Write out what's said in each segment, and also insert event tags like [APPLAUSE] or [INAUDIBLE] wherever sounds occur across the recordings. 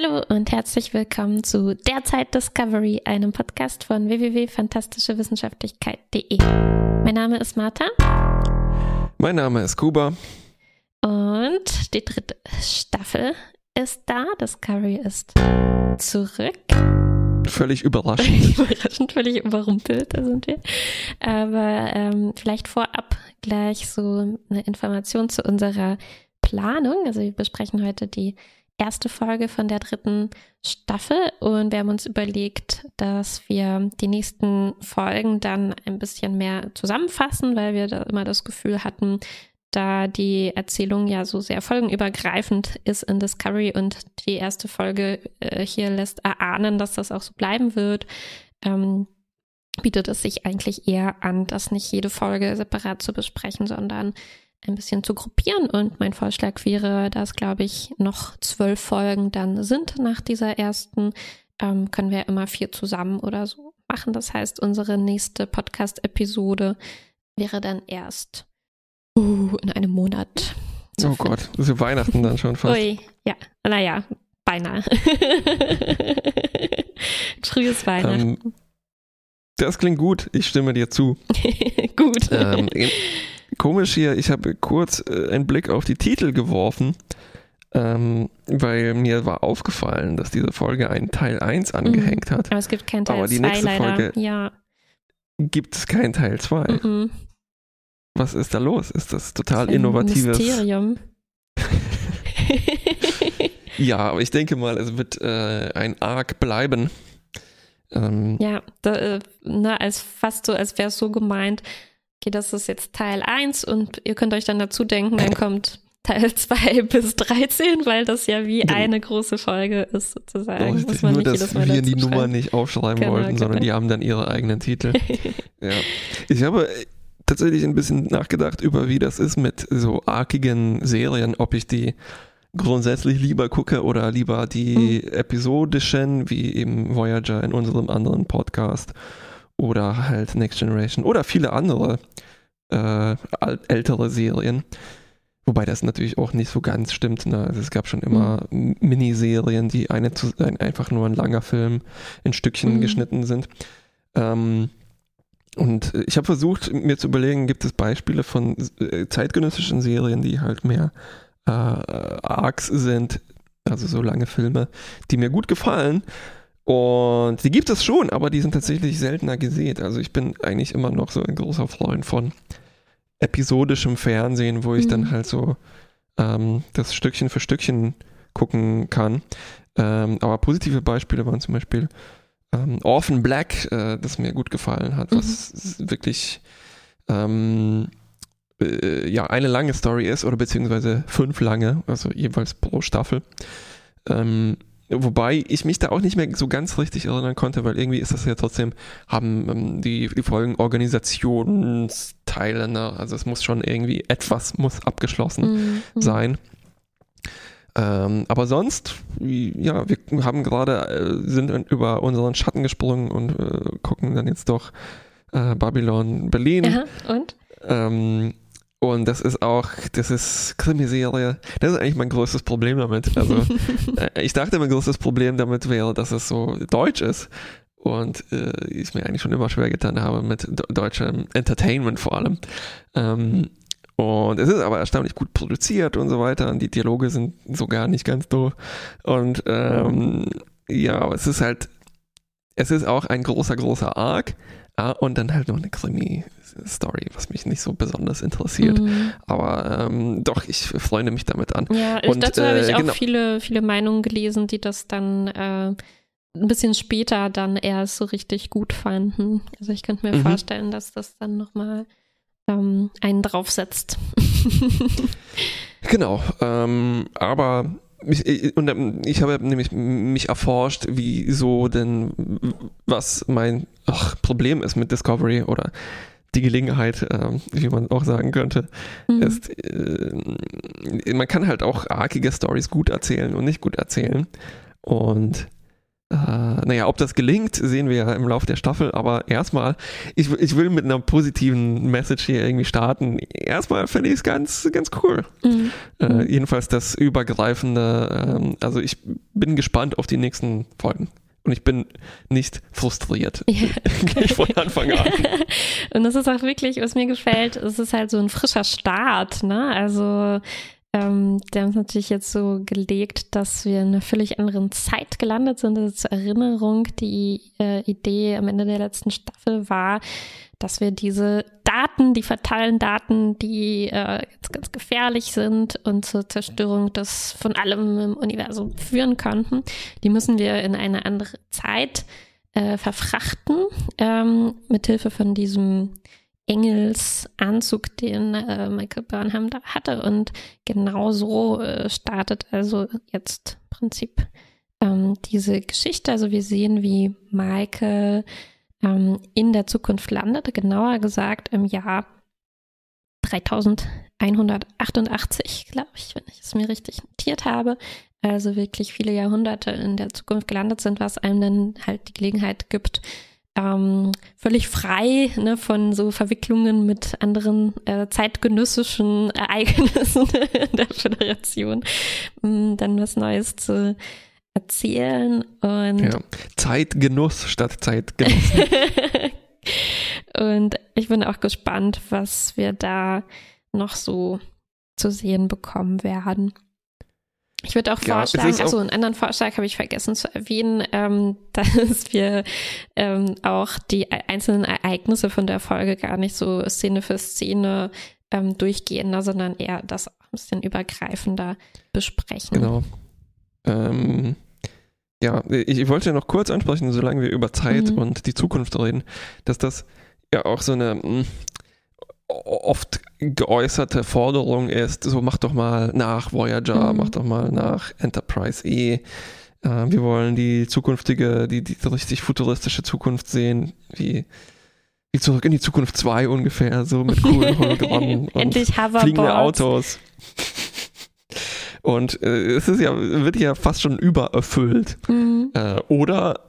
Hallo und herzlich willkommen zu Derzeit Discovery, einem Podcast von www.fantastischewissenschaftlichkeit.de. Mein Name ist Martha. Mein Name ist Kuba. Und die dritte Staffel ist da. Discovery ist zurück. Völlig [LAUGHS] überraschend. überraschend, völlig überrumpelt, da sind wir. Aber ähm, vielleicht vorab gleich so eine Information zu unserer Planung. Also wir besprechen heute die erste Folge von der dritten Staffel und wir haben uns überlegt, dass wir die nächsten Folgen dann ein bisschen mehr zusammenfassen, weil wir da immer das Gefühl hatten, da die Erzählung ja so sehr folgenübergreifend ist in Discovery und die erste Folge äh, hier lässt erahnen, dass das auch so bleiben wird, ähm, bietet es sich eigentlich eher an, das nicht jede Folge separat zu besprechen, sondern ein bisschen zu gruppieren. Und mein Vorschlag wäre, dass, glaube ich, noch zwölf Folgen dann sind nach dieser ersten, ähm, können wir immer vier zusammen oder so machen. Das heißt, unsere nächste Podcast-Episode wäre dann erst uh, in einem Monat. Oh Gott, das ist Weihnachten dann schon fast. Ui, ja, naja, beinahe. [LAUGHS] Frühes Weihnachten. Ähm, das klingt gut, ich stimme dir zu. [LAUGHS] gut. Ähm, komisch hier, ich habe kurz äh, einen Blick auf die Titel geworfen, ähm, weil mir war aufgefallen, dass diese Folge einen Teil 1 mhm. angehängt hat. Aber es gibt keinen Teil 2 die nächste leider. Folge ja. gibt es keinen Teil 2. Mhm. Was ist da los? Ist das total das innovatives Mysterium? [LAUGHS] [LAUGHS] ja, aber ich denke mal, es wird äh, ein Arc bleiben. Ähm, ja, da, äh, ne, als fast so, als wäre es so gemeint, okay, das ist jetzt Teil 1 und ihr könnt euch dann dazu denken, dann kommt Teil 2 [LAUGHS] bis 13, weil das ja wie genau. eine große Folge ist sozusagen. Richtig, Muss man nur, nicht dass wir die Nummer nicht aufschreiben genau, wollten, genau. sondern die haben dann ihre eigenen Titel. [LAUGHS] ja. Ich habe tatsächlich ein bisschen nachgedacht über, wie das ist mit so arkigen Serien, ob ich die grundsätzlich lieber gucke oder lieber die mhm. episodischen, wie eben Voyager in unserem anderen Podcast oder halt Next Generation oder viele andere äh, ältere Serien. Wobei das natürlich auch nicht so ganz stimmt. Ne? Also es gab schon immer mhm. Miniserien, die eine zu, ein, einfach nur ein langer Film in Stückchen mhm. geschnitten sind. Ähm, und ich habe versucht, mir zu überlegen, gibt es Beispiele von äh, zeitgenössischen Serien, die halt mehr äh, Arcs sind, also so lange Filme, die mir gut gefallen. Und die gibt es schon, aber die sind tatsächlich seltener gesehen. Also ich bin eigentlich immer noch so ein großer Freund von episodischem Fernsehen, wo ich mhm. dann halt so ähm, das Stückchen für Stückchen gucken kann. Ähm, aber positive Beispiele waren zum Beispiel ähm, Orphan Black, äh, das mir gut gefallen hat, was mhm. wirklich ähm, äh, ja eine lange Story ist oder beziehungsweise fünf lange, also jeweils pro Staffel. Ähm, Wobei ich mich da auch nicht mehr so ganz richtig erinnern konnte, weil irgendwie ist das ja trotzdem, haben ähm, die, die Folgen Organisationsteile, ne? also es muss schon irgendwie etwas muss abgeschlossen mhm. sein. Ähm, aber sonst, ja, wir haben gerade, äh, sind über unseren Schatten gesprungen und äh, gucken dann jetzt doch äh, Babylon Berlin. Aha, und? Ähm, und das ist auch, das ist Krimiserie. Das ist eigentlich mein größtes Problem damit. Also, [LAUGHS] äh, ich dachte, mein größtes Problem damit wäre, dass es so deutsch ist. Und äh, ich mir eigentlich schon immer schwer getan habe mit deutschem Entertainment vor allem. Ähm, und es ist aber erstaunlich gut produziert und so weiter. Und die Dialoge sind so gar nicht ganz doof. Und ähm, ja, aber es ist halt, es ist auch ein großer, großer Arc. Ja, und dann halt noch eine Krimi-Story, was mich nicht so besonders interessiert. Mhm. Aber ähm, doch, ich freue mich damit an. Ja, und, dazu äh, habe ich auch genau. viele, viele Meinungen gelesen, die das dann äh, ein bisschen später dann erst so richtig gut fanden. Also ich könnte mir mhm. vorstellen, dass das dann nochmal ähm, einen draufsetzt. [LAUGHS] genau, ähm, aber ich, und ähm, ich habe nämlich mich erforscht, wieso denn, was mein ach, Problem ist mit Discovery oder die Gelegenheit, äh, wie man auch sagen könnte, mhm. ist, äh, man kann halt auch arkige Stories gut erzählen und nicht gut erzählen. Und äh, naja, ob das gelingt, sehen wir ja im Laufe der Staffel, aber erstmal, ich, ich will mit einer positiven Message hier irgendwie starten. Erstmal finde ich es ganz, ganz cool. Mhm. Äh, jedenfalls das übergreifende, ähm, also ich bin gespannt auf die nächsten Folgen. Und ich bin nicht frustriert. [LAUGHS] Ja. [LAUGHS] Gleich von Anfang an. [LAUGHS] Und das ist auch wirklich, was mir gefällt, es ist halt so ein frischer Start, ne? Also ähm, der uns natürlich jetzt so gelegt, dass wir in einer völlig anderen Zeit gelandet sind. Also zur Erinnerung, die äh, Idee am Ende der letzten Staffel war, dass wir diese Daten, die fatalen Daten, die äh, ganz, ganz gefährlich sind und zur Zerstörung des von allem im Universum führen könnten, die müssen wir in eine andere Zeit äh, verfrachten, ähm, mithilfe von diesem Engelsanzug, den äh, Michael Burnham da hatte. Und genau so äh, startet also jetzt im Prinzip ähm, diese Geschichte. Also wir sehen, wie Michael ähm, in der Zukunft landet, genauer gesagt im Jahr 3188, glaube ich, wenn ich es mir richtig notiert habe. Also wirklich viele Jahrhunderte in der Zukunft gelandet sind, was einem dann halt die Gelegenheit gibt, ähm, völlig frei ne, von so Verwicklungen mit anderen äh, zeitgenössischen Ereignissen [LAUGHS] der Föderation, um dann was Neues zu erzählen. Und ja, Zeitgenuss statt Zeitgenuss. [LAUGHS] und ich bin auch gespannt, was wir da noch so zu sehen bekommen werden. Ich würde auch ja, vorschlagen, also einen anderen Vorschlag habe ich vergessen zu erwähnen, ähm, [LAUGHS] dass wir ähm, auch die einzelnen Ereignisse von der Folge gar nicht so Szene für Szene ähm, durchgehen, ne, sondern eher das ein bisschen übergreifender besprechen. Genau. Ähm, ja, ich, wollte ja noch kurz ansprechen, solange wir über Zeit mhm. und die Zukunft reden, dass das ja auch so eine hm, oft geäußerte Forderung ist, so mach doch mal nach Voyager, mhm. mach doch mal nach Enterprise E. Äh, wir wollen die zukünftige, die, die richtig futuristische Zukunft sehen, wie, wie zurück in die Zukunft 2 ungefähr, so mit coolen [LAUGHS] Hologrammen und fliegende Autos. Und äh, es ist ja, wird ja fast schon übererfüllt. Mhm. Äh, oder,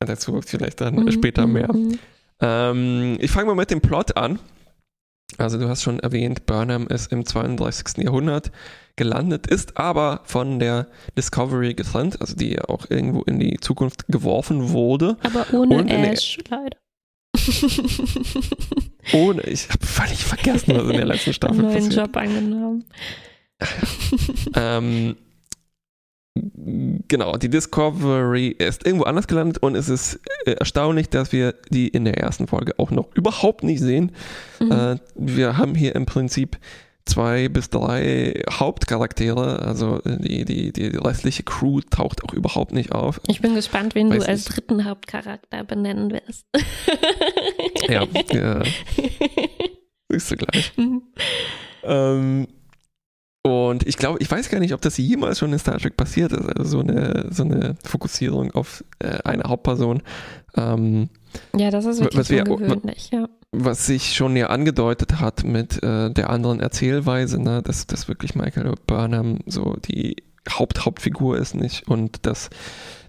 dazu vielleicht dann mhm. später mehr. Mhm. Ähm, ich fange mal mit dem Plot an. Also du hast schon erwähnt, Burnham ist im 32. Jahrhundert gelandet, ist aber von der Discovery getrennt, also die auch irgendwo in die Zukunft geworfen wurde. Aber ohne Ash, leider. [LAUGHS] ohne, ich habe völlig vergessen, was in der letzten Staffel Neuen passiert. Job angenommen. ähm, Genau, die Discovery ist irgendwo anders gelandet und es ist äh, erstaunlich, dass wir die in der ersten Folge auch noch überhaupt nicht sehen. Mhm. Äh, wir haben hier im Prinzip zwei bis drei Hauptcharaktere, also äh, die, die, die restliche Crew taucht auch überhaupt nicht auf. Ich bin gespannt, wen Weiß du als nicht. dritten Hauptcharakter benennen wirst. ja, [LAUGHS] ja. Siehst du gleich. Mhm. Ähm, und ich glaube, ich weiß gar nicht, ob das jemals schon in Star Trek passiert ist. Also so eine, so eine Fokussierung auf äh, eine Hauptperson. Ähm, ja, das ist wirklich was wir, ungewöhnlich, ja. Was sich schon ja angedeutet hat mit äh, der anderen Erzählweise, ne, dass, dass wirklich Michael Burnham so die Haupt Hauptfigur ist nicht und dass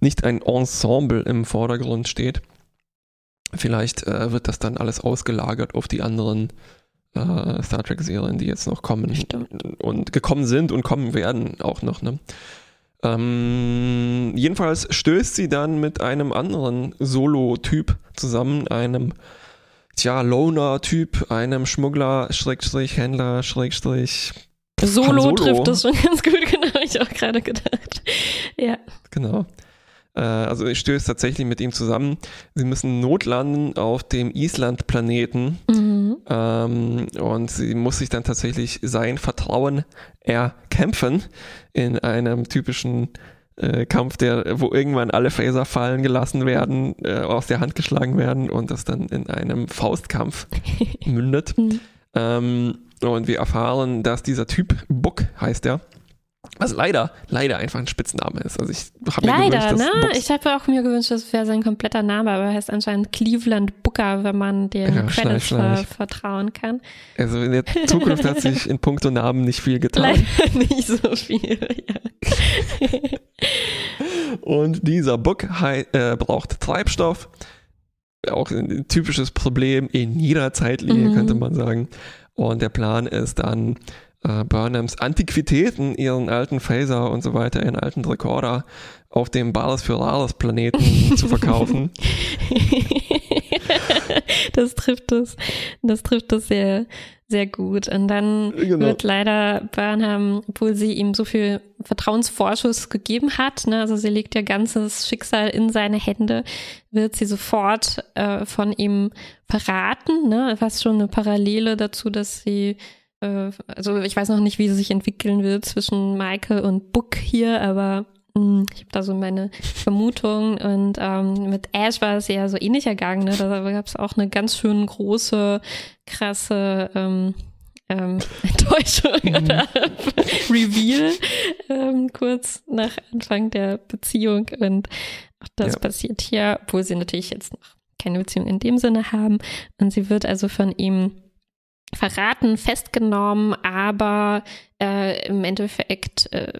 nicht ein Ensemble im Vordergrund steht. Vielleicht äh, wird das dann alles ausgelagert auf die anderen äh, Star Trek-Serien, die jetzt noch kommen Stimmt. und gekommen sind und kommen werden auch noch. Ne? Ähm, jedenfalls stößt sie dann mit einem anderen Solo-Typ zusammen, einem tja, Loner-Typ, einem Schmuggler, Schrägstrich, Händler, Schrägstrich. Solo, Solo trifft das schon [LAUGHS] ganz gut, genau, habe ich auch gerade gedacht. Ja. Genau. Äh, also ich stöße tatsächlich mit ihm zusammen. Sie müssen notlanden auf dem Island-Planeten mhm. ähm, und sie muss sich dann tatsächlich sein Vertrauen erkämpfen in einem typischen äh, Kampf, der, wo irgendwann alle Phaser fallen gelassen werden, äh, aus der Hand geschlagen werden und das dann in einem Faustkampf [LAUGHS] mündet. Mhm. Ähm, und wir erfahren, dass dieser Typ, Buck heißt er, Was leider, leider einfach ein Spitzname ist. Also ich habe mir leider, gewünscht, ne? Ich habe auch mir gewünscht, das wäre sein kompletter Name, aber er heißt anscheinend Cleveland Booker, wenn man den ja, Credits ver vertrauen kann. Also in der Zukunft hat sich in puncto Namen nicht viel getan. Leider [LAUGHS] nicht so viel, ja. Und dieser Book äh, braucht Treibstoff. Auch ein typisches Problem in jeder Zeitlinie, mhm. könnte man sagen. Und der Plan ist dann, äh, Burnhams Antiquitäten, ihren alten Phaser und so weiter, ihren alten Rekorder auf dem Balas für Lalas Planeten [LAUGHS] zu verkaufen. [LAUGHS] das trifft es, das trifft es sehr, sehr gut. Und dann genau. wird leider Burnham, obwohl sie ihm so viel Vertrauensvorschuss gegeben hat, ne, also sie legt ihr ganzes Schicksal in seine Hände, wird sie sofort äh, von ihm verraten, ne, fast schon eine Parallele dazu, dass sie äh, also ich weiß noch nicht, wie sie sich entwickeln wird zwischen Michael und Book hier, aber mh, hm, ich habe da so meine Vermutung. Und ähm, mit Ash war es ja so ähnlich ergangen. Ne? Da gab es auch eine ganz schön große, krasse ähm, ähm, [LAUGHS] Enttäuschung mhm. oder [LAUGHS] Reveal ähm, kurz nach Anfang der Beziehung. Und auch das ja. passiert hier, obwohl sie natürlich jetzt noch keine Beziehung in dem Sinne haben. Und sie wird also von ihm verraten, festgenommen, aber äh, im Endeffekt äh,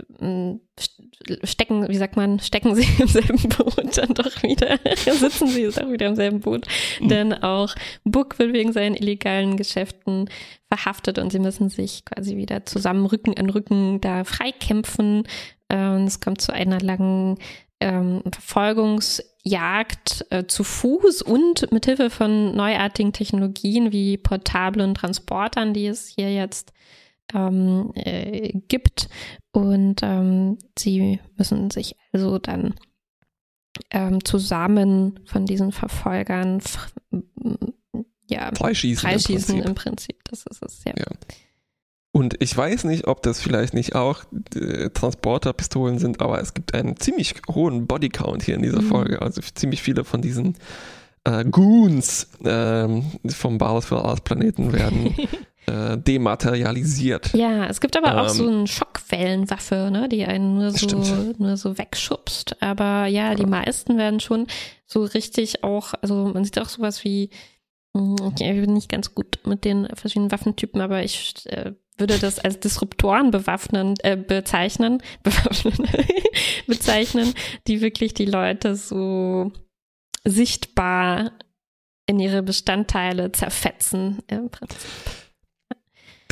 stecken, wie sagt man, stecken sie [LAUGHS] im selben Boot dann doch wieder, [LAUGHS] sitzen sie doch wieder im selben Boot. Mhm. Denn auch Book wird wegen seinen illegalen Geschäften verhaftet und sie müssen sich quasi wieder zusammen Rücken an Rücken da freikämpfen. Ähm, es kommt zu einer langen ähm, Verfolgungsjagd äh, zu Fuß und mit Hilfe von neuartigen Technologien wie portablen Transportern, die es hier jetzt ähm, äh, gibt. Und ähm, sie müssen sich also dann ähm, zusammen von diesen Verfolgern ja, freischießen, freischießen im, Prinzip. im Prinzip. Das ist es, ja. ja. Und ich weiß nicht, ob das vielleicht nicht auch äh, Transporterpistolen sind, aber es gibt einen ziemlich hohen Bodycount hier in dieser mhm. Folge. Also ziemlich viele von diesen äh, Goons ähm, vom Balas für Alles Planeten werden [LAUGHS] äh, dematerialisiert. Ja, es gibt aber ähm, auch so eine Schockwellenwaffe, ne, die einen nur so, nur so wegschubst. Aber ja, die ja. meisten werden schon so richtig auch, also man sieht auch sowas wie hm, Okay, ich bin nicht ganz gut mit den verschiedenen Waffentypen, aber ich äh, würde das als Disruptoren bewaffnen, äh, bezeichnen, [LAUGHS] bewaffnen, bezeichnen, die wirklich die Leute so sichtbar in ihre Bestandteile zerfetzen im Prinzip.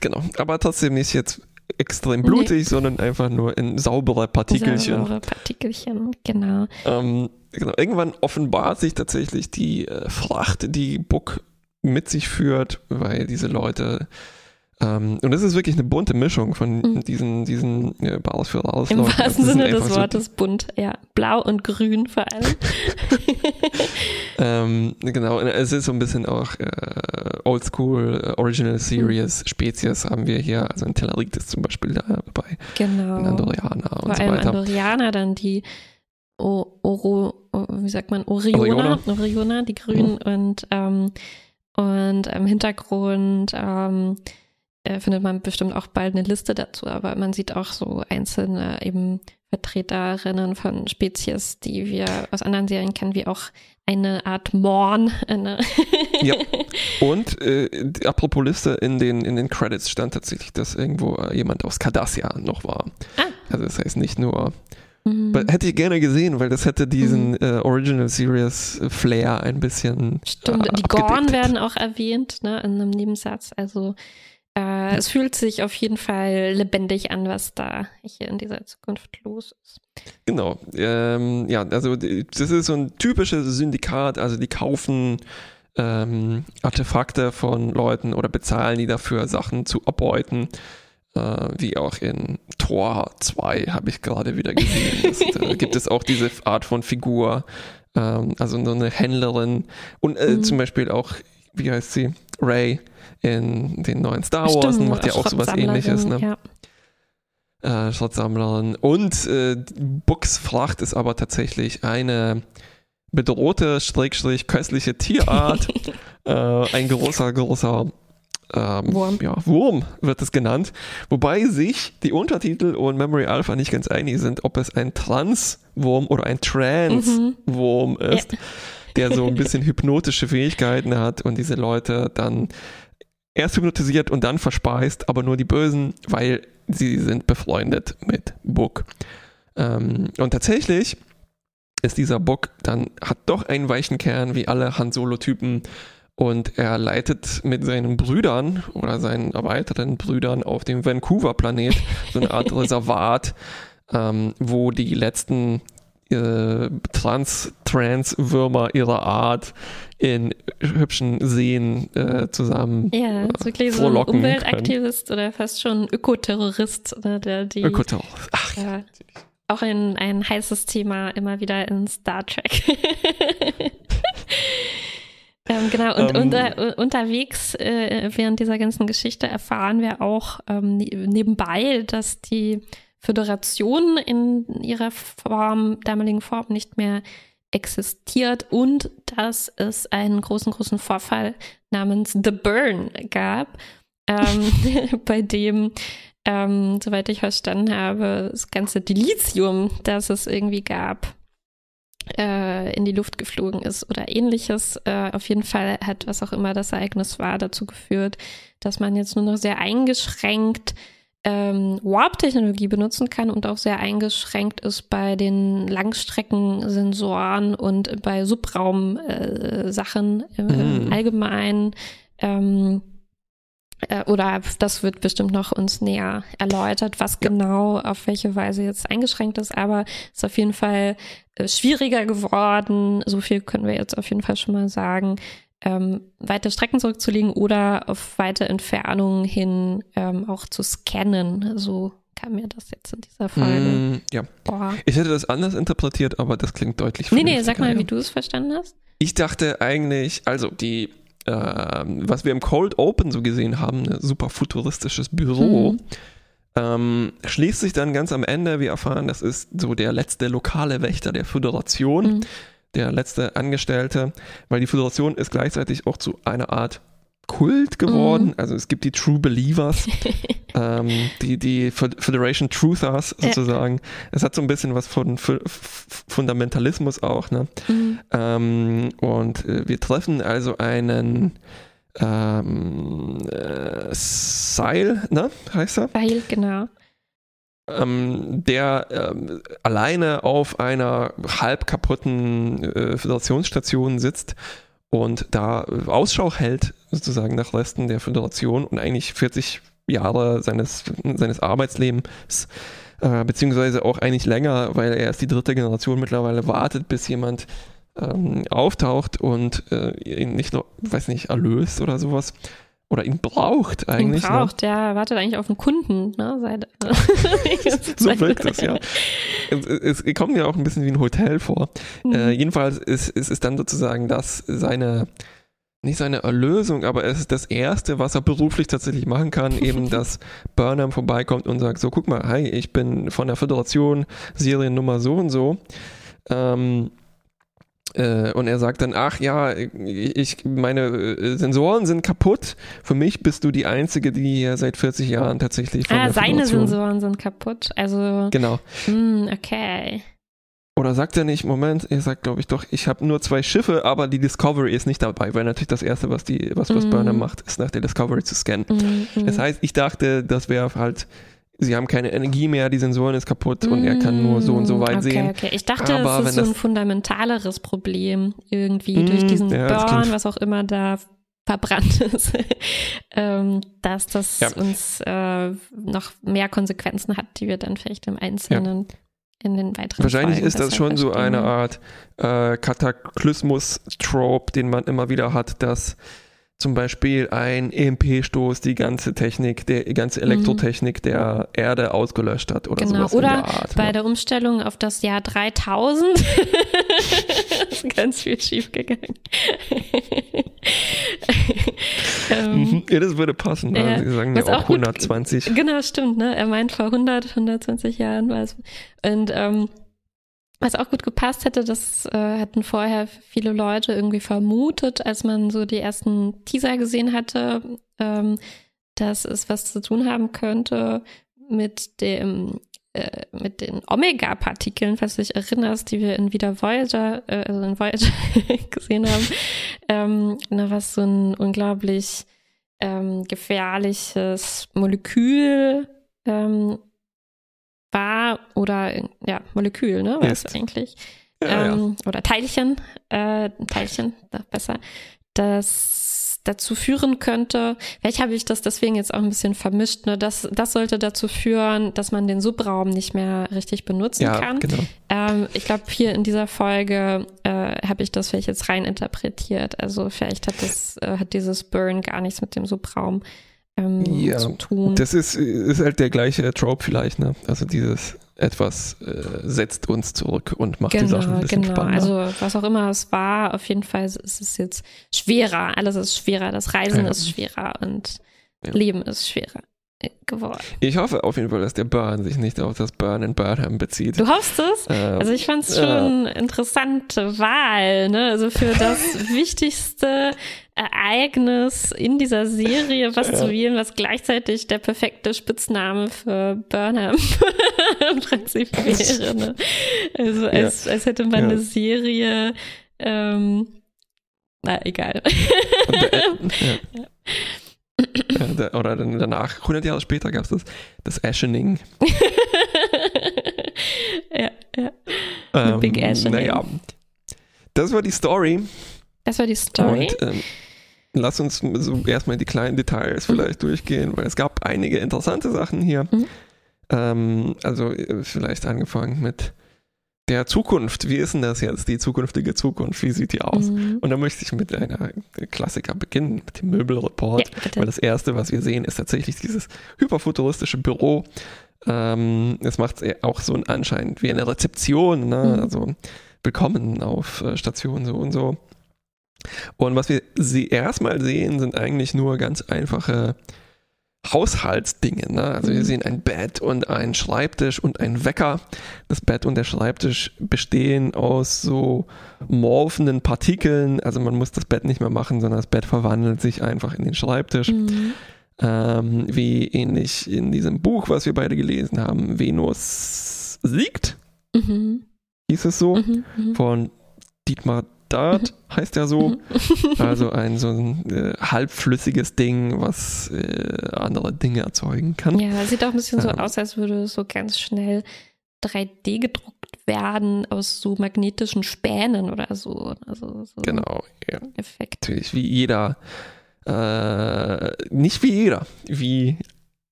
Genau, aber trotzdem nicht jetzt extrem blutig, nee. sondern einfach nur in saubere Partikelchen. Saubere Partikelchen, genau. Ähm, genau. Irgendwann offenbart sich tatsächlich die äh, Fracht, die Buck mit sich führt, weil diese Leute ähm, und das ist wirklich eine bunte Mischung von mhm. diesen, diesen äh, Baus für Raus. Im wahrsten Sinne des Wortes so bunt, ja. Blau und grün vor allem. [LAUGHS] ähm, genau, es ist so ein bisschen auch äh, Oldschool, äh, Original Series, mhm. Spezies haben wir hier. Also ein Tellerik ist zum Beispiel dabei. Genau. Ein Andorianer und vor so weiter. Andorianer, dann die o Oro, wie sagt man, Oriona, Oriona, Oriona die Grünen mhm. und, ähm, und im Hintergrund ähm, äh, findet man bestimmt auch bald eine Liste dazu, aber man sieht auch so einzelne eben Vertreterinnen von Spezies, die wir aus anderen Serien kennen, wie auch eine Art Morn. [LAUGHS] Eine ja. Und äh, apropos Liste, in den, in den Credits stand tatsächlich, dass irgendwo äh, jemand aus Cardassia noch war. Ah. Also das heißt nicht nur mhm. Hätte ich gerne gesehen, weil das hätte diesen mhm. äh, Original Series Flair ein bisschen. Stimmt, äh, die Gorn werden auch erwähnt, ne, in einem Nebensatz. Also äh, es fühlt sich auf jeden Fall lebendig an, was da hier in dieser Zukunft los ist. Genau. Ähm, ja, also das ist so ein typisches Syndikat. Also die kaufen ähm, Artefakte von Leuten oder bezahlen die dafür, Sachen zu erbeuten. Äh, wie auch in Tor 2 habe ich gerade wieder gesehen. Das, da [LAUGHS] gibt es auch diese Art von Figur. Ähm, also nur eine Händlerin. Und äh, mhm. zum Beispiel auch, wie heißt sie? Ray in den neuen Star Wars Stimmt, macht ja auch sowas ähnliches. Ne? Ja. Äh, Schrottsammlerin. Und äh, Fracht ist aber tatsächlich eine bedrohte, schrägstrich köstliche Tierart. [LAUGHS] äh, ein großer, großer ähm, Wurm. Ja, Wurm wird es genannt, wobei sich die Untertitel und Memory Alpha nicht ganz einig sind, ob es ein Trans-Wurm oder ein Trans-Wurm mhm. ist, ja. Der so ein bisschen hypnotische Fähigkeiten hat und diese Leute dann erst hypnotisiert und dann verspeist, aber nur die Bösen, weil sie sind befreundet mit Book. Ähm, und tatsächlich ist dieser Book dann, hat doch einen weichen Kern wie alle Han Solo-Typen und er leitet mit seinen Brüdern oder seinen erweiterten Brüdern auf dem Vancouver-Planet so eine Art [LAUGHS] Reservat, ähm, wo die letzten äh, Trans-Trans-Würmer ihrer Art in hübschen Seen äh, zusammen Ja, äh, wirklich so ein Umweltaktivist können. oder fast schon Ökoterrorist. Oder der, die, Ökoterrorist, ach ja. Auch ein, ein heißes Thema immer wieder in Star Trek. [LAUGHS] ähm, genau, und ähm, unter, unterwegs äh, während dieser ganzen Geschichte erfahren wir auch ähm, ne-, nebenbei, dass die Föderation in ihrer Form, damaligen Form nicht mehr existiert und dass es einen großen, großen Vorfall namens The Burn gab, ähm, [LAUGHS] bei dem, ähm, soweit ich verstanden habe, das ganze Dilithium, das es irgendwie gab, äh, in die Luft geflogen ist oder ähnliches. Äh, auf jeden Fall hat, was auch immer das Ereignis war, dazu geführt, dass man jetzt nur noch sehr eingeschränkt ähm, Warp-Technologie benutzen kann und auch sehr eingeschränkt ist bei den Langstreckensensoren und bei Subraum-Sachen äh, im, mm. Allgemeinen. Ähm, äh, oder das wird bestimmt noch uns näher erläutert, was ja. genau auf welche Weise jetzt eingeschränkt ist, aber es ist auf jeden Fall äh, schwieriger geworden. So viel können wir jetzt auf jeden Fall schon mal sagen ähm, weite Strecken zurückzulegen oder auf weite Entfernungen hin ähm, auch zu scannen. So kam mir das jetzt in dieser Folge. Mm, ja. Boah. Ich hätte das anders interpretiert, aber das klingt deutlich Nee, nee, sag mal, ja. wie du es verstanden hast. Ich dachte eigentlich, also die, äh, was wir im Cold Open so gesehen haben, ein super futuristisches Büro. Hm. Ähm, schließt sich dann ganz am Ende, wir erfahren, das ist so der letzte lokale Wächter der Föderation. Mhm der letzte Angestellte, weil die Föderation ist gleichzeitig auch zu einer Art Kult geworden. Mhm. Also es gibt die True Believers, [LAUGHS] ähm, die, die Federation Truthers sozusagen. Ja. Es hat so ein bisschen was von Fundamentalismus auch. Ne? Mhm. Ähm, und äh, wir treffen also einen ähm, äh, Seil, ne? heißt er? Seil, genau ähm, der ähm, alleine auf einer halb kaputten äh, Föderationsstation sitzt und da Ausschau hält, sozusagen nach Resten der Föderation und eigentlich 40 Jahre seines, seines Arbeitslebens, äh, beziehungsweise auch eigentlich länger, weil er ist die dritte Generation mittlerweile wartet, bis jemand ähm, auftaucht und äh, ihn nicht nur, weiß nicht, erlöst oder sowas oder ihn braucht eigentlich. Ihn ne? braucht, ne? ja, wartet eigentlich auf einen Kunden, ne? Seit, [LAUGHS] [LAUGHS] so wirkt das, ja. Es, es, kommt mir auch ein bisschen wie ein Hotel vor. Mhm. Äh, jedenfalls ist, ist es dann sozusagen das seine, nicht seine Erlösung, aber es ist das Erste, was er beruflich tatsächlich machen kann, [LAUGHS] eben, dass Burnham vorbeikommt und sagt, so, guck mal, hi, ich bin von der Föderation, Seriennummer so und so. Ähm, äh, und er sagt dann, ach ja, ich, meine äh, Sensoren sind kaputt. Für mich bist du die Einzige, die hier seit 40 Jahren tatsächlich von Ah, seine Föderation Sensoren sind kaputt. Also. Genau. Mh, hm, okay. Oder sagt er nicht, Moment, er sagt, glaube ich, doch, ich habe nur zwei Schiffe, aber die Discovery ist nicht dabei, weil natürlich das Erste, was die, was, was mm. Burner macht, ist nach der Discovery zu scannen. Mm, mm. Das heißt, ich dachte, das wäre halt sie haben keine Energie mehr, die Sensoren ist kaputt und er kann nur so und so weit mm, okay, sehen. Okay, ich dachte, Aber es ist so ein fundamentaleres Problem irgendwie mm, durch diesen ja, Burn, was auch immer da verbrannt [LAUGHS] ist, ähm, dass das ja. uns äh, noch mehr Konsequenzen hat, die wir dann vielleicht im Einzelnen ja. in den weiteren Wahrscheinlich Folgen ist das schon so eine Art äh, Kataklysmus-Trope, den man immer wieder hat, dass zum Beispiel ein EMP-Stoß die ganze Technik, die ganze. Elektrotechnik mhm. der Erde ausgelöscht hat oder genau. sowas oder in der Art. Bei ne? der Umstellung auf das Jahr 3000 [LAUGHS] ist ganz viel schiefgegangen. [LAUGHS] ähm, mhm. ja, das würde passen. Ne? Sie sagen ja auch, auch 120. genau, stimmt. Ne? Er meint vor 100, 120 Jahren war es. Und ähm, was auch gut gepasst hätte, das äh, hatten vorher viele Leute irgendwie vermutet, als man so die ersten Teaser gesehen hatte, ähm, dass es was zu tun haben könnte mit dem äh, mit den Omega-Partikeln, falls du dich erinnerst, die wir in wieder Voyager, äh, also in Voyager [LAUGHS] gesehen haben, ähm, na, was so ein unglaublich ähm, gefährliches Molekül ähm, war oder ja, Molekül, ne? War es eigentlich. Ja, ähm, ja. Oder Teilchen, äh, Teilchen, besser, das dazu führen könnte, vielleicht habe ich das deswegen jetzt auch ein bisschen vermischt, ne? das, das sollte dazu führen, dass man den Subraum nicht mehr richtig benutzen ja, kann. Genau. Ähm, ich glaube, hier in dieser Folge äh, habe ich das vielleicht jetzt rein interpretiert. Also vielleicht hat das, äh, hat dieses Burn gar nichts mit dem Subraum ähm, ja, zu tun. Das ist, ist halt der gleiche Trope vielleicht, ne? Also dieses etwas äh, setzt uns zurück und macht genau, die Sachen ein bisschen genau. spannender. Also was auch immer es war, auf jeden Fall ist es jetzt schwerer. Alles ist schwerer, das Reisen ja. ist schwerer und ja. Leben ist schwerer geworden. Ich hoffe auf jeden Fall, dass der Burn sich nicht auf das Burn in Burnham bezieht. Du hoffst es? Ähm, also ich fand es schon ja. interessante Wahl, ne? Also für das [LAUGHS] wichtigste Ereignis in dieser Serie was ja. zu wählen, was gleichzeitig der perfekte Spitzname für Burnham [LAUGHS] im Prinzip wäre. Ne? Also als, ja. als hätte man eine Serie ähm, na, egal. Und, äh, [LAUGHS] oder danach, 100 Jahre später gab es das, das Ashening. [LAUGHS] ja, ja. Ähm, Big Ashening. Naja, das war die Story. Das war die Story. Und, ähm, lass uns so erstmal die kleinen Details mhm. vielleicht durchgehen, weil es gab einige interessante Sachen hier. Mhm. Ähm, also äh, vielleicht angefangen mit der Zukunft. Wie ist denn das jetzt, die zukünftige Zukunft? Wie sieht die aus? Mhm. Und da möchte ich mit einer Klassiker beginnen, mit dem Möbelreport. Ja, weil das erste, was wir sehen, ist tatsächlich dieses hyperfuturistische Büro. Ähm, es macht auch so einen Anschein wie eine Rezeption, ne? Mhm. also willkommen auf äh, Station so und so. Und was wir sie erstmal sehen, sind eigentlich nur ganz einfache Haushaltsdinge. Ne? Also wir mhm. sehen ein Bett und ein Schreibtisch und ein Wecker. Das Bett und der Schreibtisch bestehen aus so morphenden Partikeln. Also man muss das Bett nicht mehr machen, sondern das Bett verwandelt sich einfach in den Schreibtisch. Mhm. Ähm, wie ähnlich in diesem Buch, was wir beide gelesen haben, Venus siegt. Mhm. Hieß es so? Mhm, mhm. von Dietmar Dart [LAUGHS] heißt er so. [LAUGHS] Also ein so ein äh, halbflüssiges Ding, was äh, andere Dinge erzeugen kann. Ja, sieht auch ein bisschen so ähm, aus, als würde es so ganz schnell 3D gedruckt werden aus so magnetischen Spänen oder so. Also so genau, ja. Effekt. Natürlich, wie jeder, äh, nicht wie jeder, wie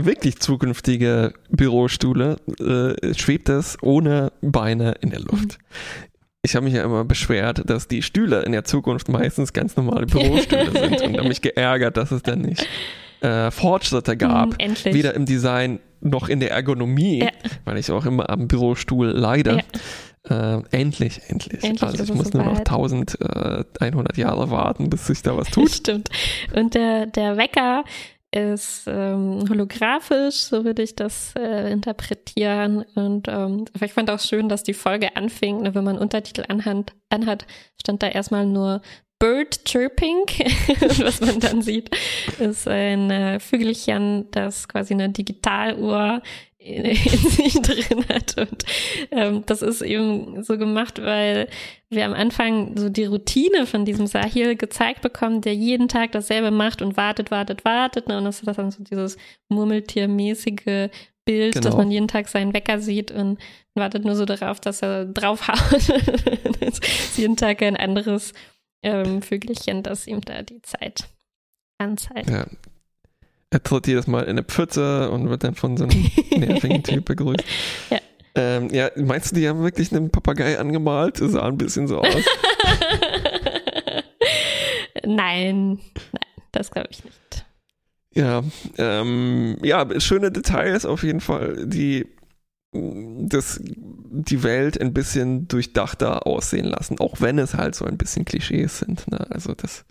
wirklich zukünftige Bürostühle äh, schwebt es ohne Beine in der Luft. Ich habe mich ja immer beschwert, dass die Stühle in der Zukunft meistens ganz normale Bürostühle sind und habe mich geärgert, dass es dann nicht äh, Fortschritte gab, mm, weder im Design noch in der Ergonomie, ja. weil ich auch immer am Bürostuhl leide. Ja. Äh, endlich, endlich, endlich. Also ich muss nur noch 1100 Jahre warten, bis sich da was tut. [LAUGHS] Stimmt. Und der, der Wecker ist ähm, holographisch, so würde ich das äh, interpretieren. Und ähm, ich fand auch schön, dass die Folge anfing, ne, wenn man Untertitel anhand, anhat, stand da erstmal nur Bird Chirping. [LAUGHS] was man dann sieht, ist ein äh, Vögelchen, das quasi eine Digitaluhr in, [LAUGHS] in sich drin hat. Und ähm, das ist eben so gemacht, weil wir am Anfang so die Routine von diesem Sahil gezeigt bekommen, der jeden Tag dasselbe macht und wartet, wartet, wartet. Ne? Und das ist dann so dieses Murmeltiermäßige Bild, genau. dass man jeden Tag seinen Wecker sieht und wartet nur so darauf, dass er draufhaut. [LAUGHS] jeden Tag ein anderes ähm, Vögelchen, das ihm da die Zeit anzeigt. Ja, er tritt jedes Mal in eine Pfütze und wird dann von so einem [LAUGHS] nervigen Typ begrüßt. Ja. Ähm, ja, meinst du, die haben wirklich einen Papagei angemalt? Das sah ein bisschen so aus. [LAUGHS] nein, nein, das glaube ich nicht. Ja, ähm, ja, schöne Details auf jeden Fall, die das, die Welt ein bisschen durchdachter aussehen lassen, auch wenn es halt so ein bisschen Klischees sind. Ne? Also das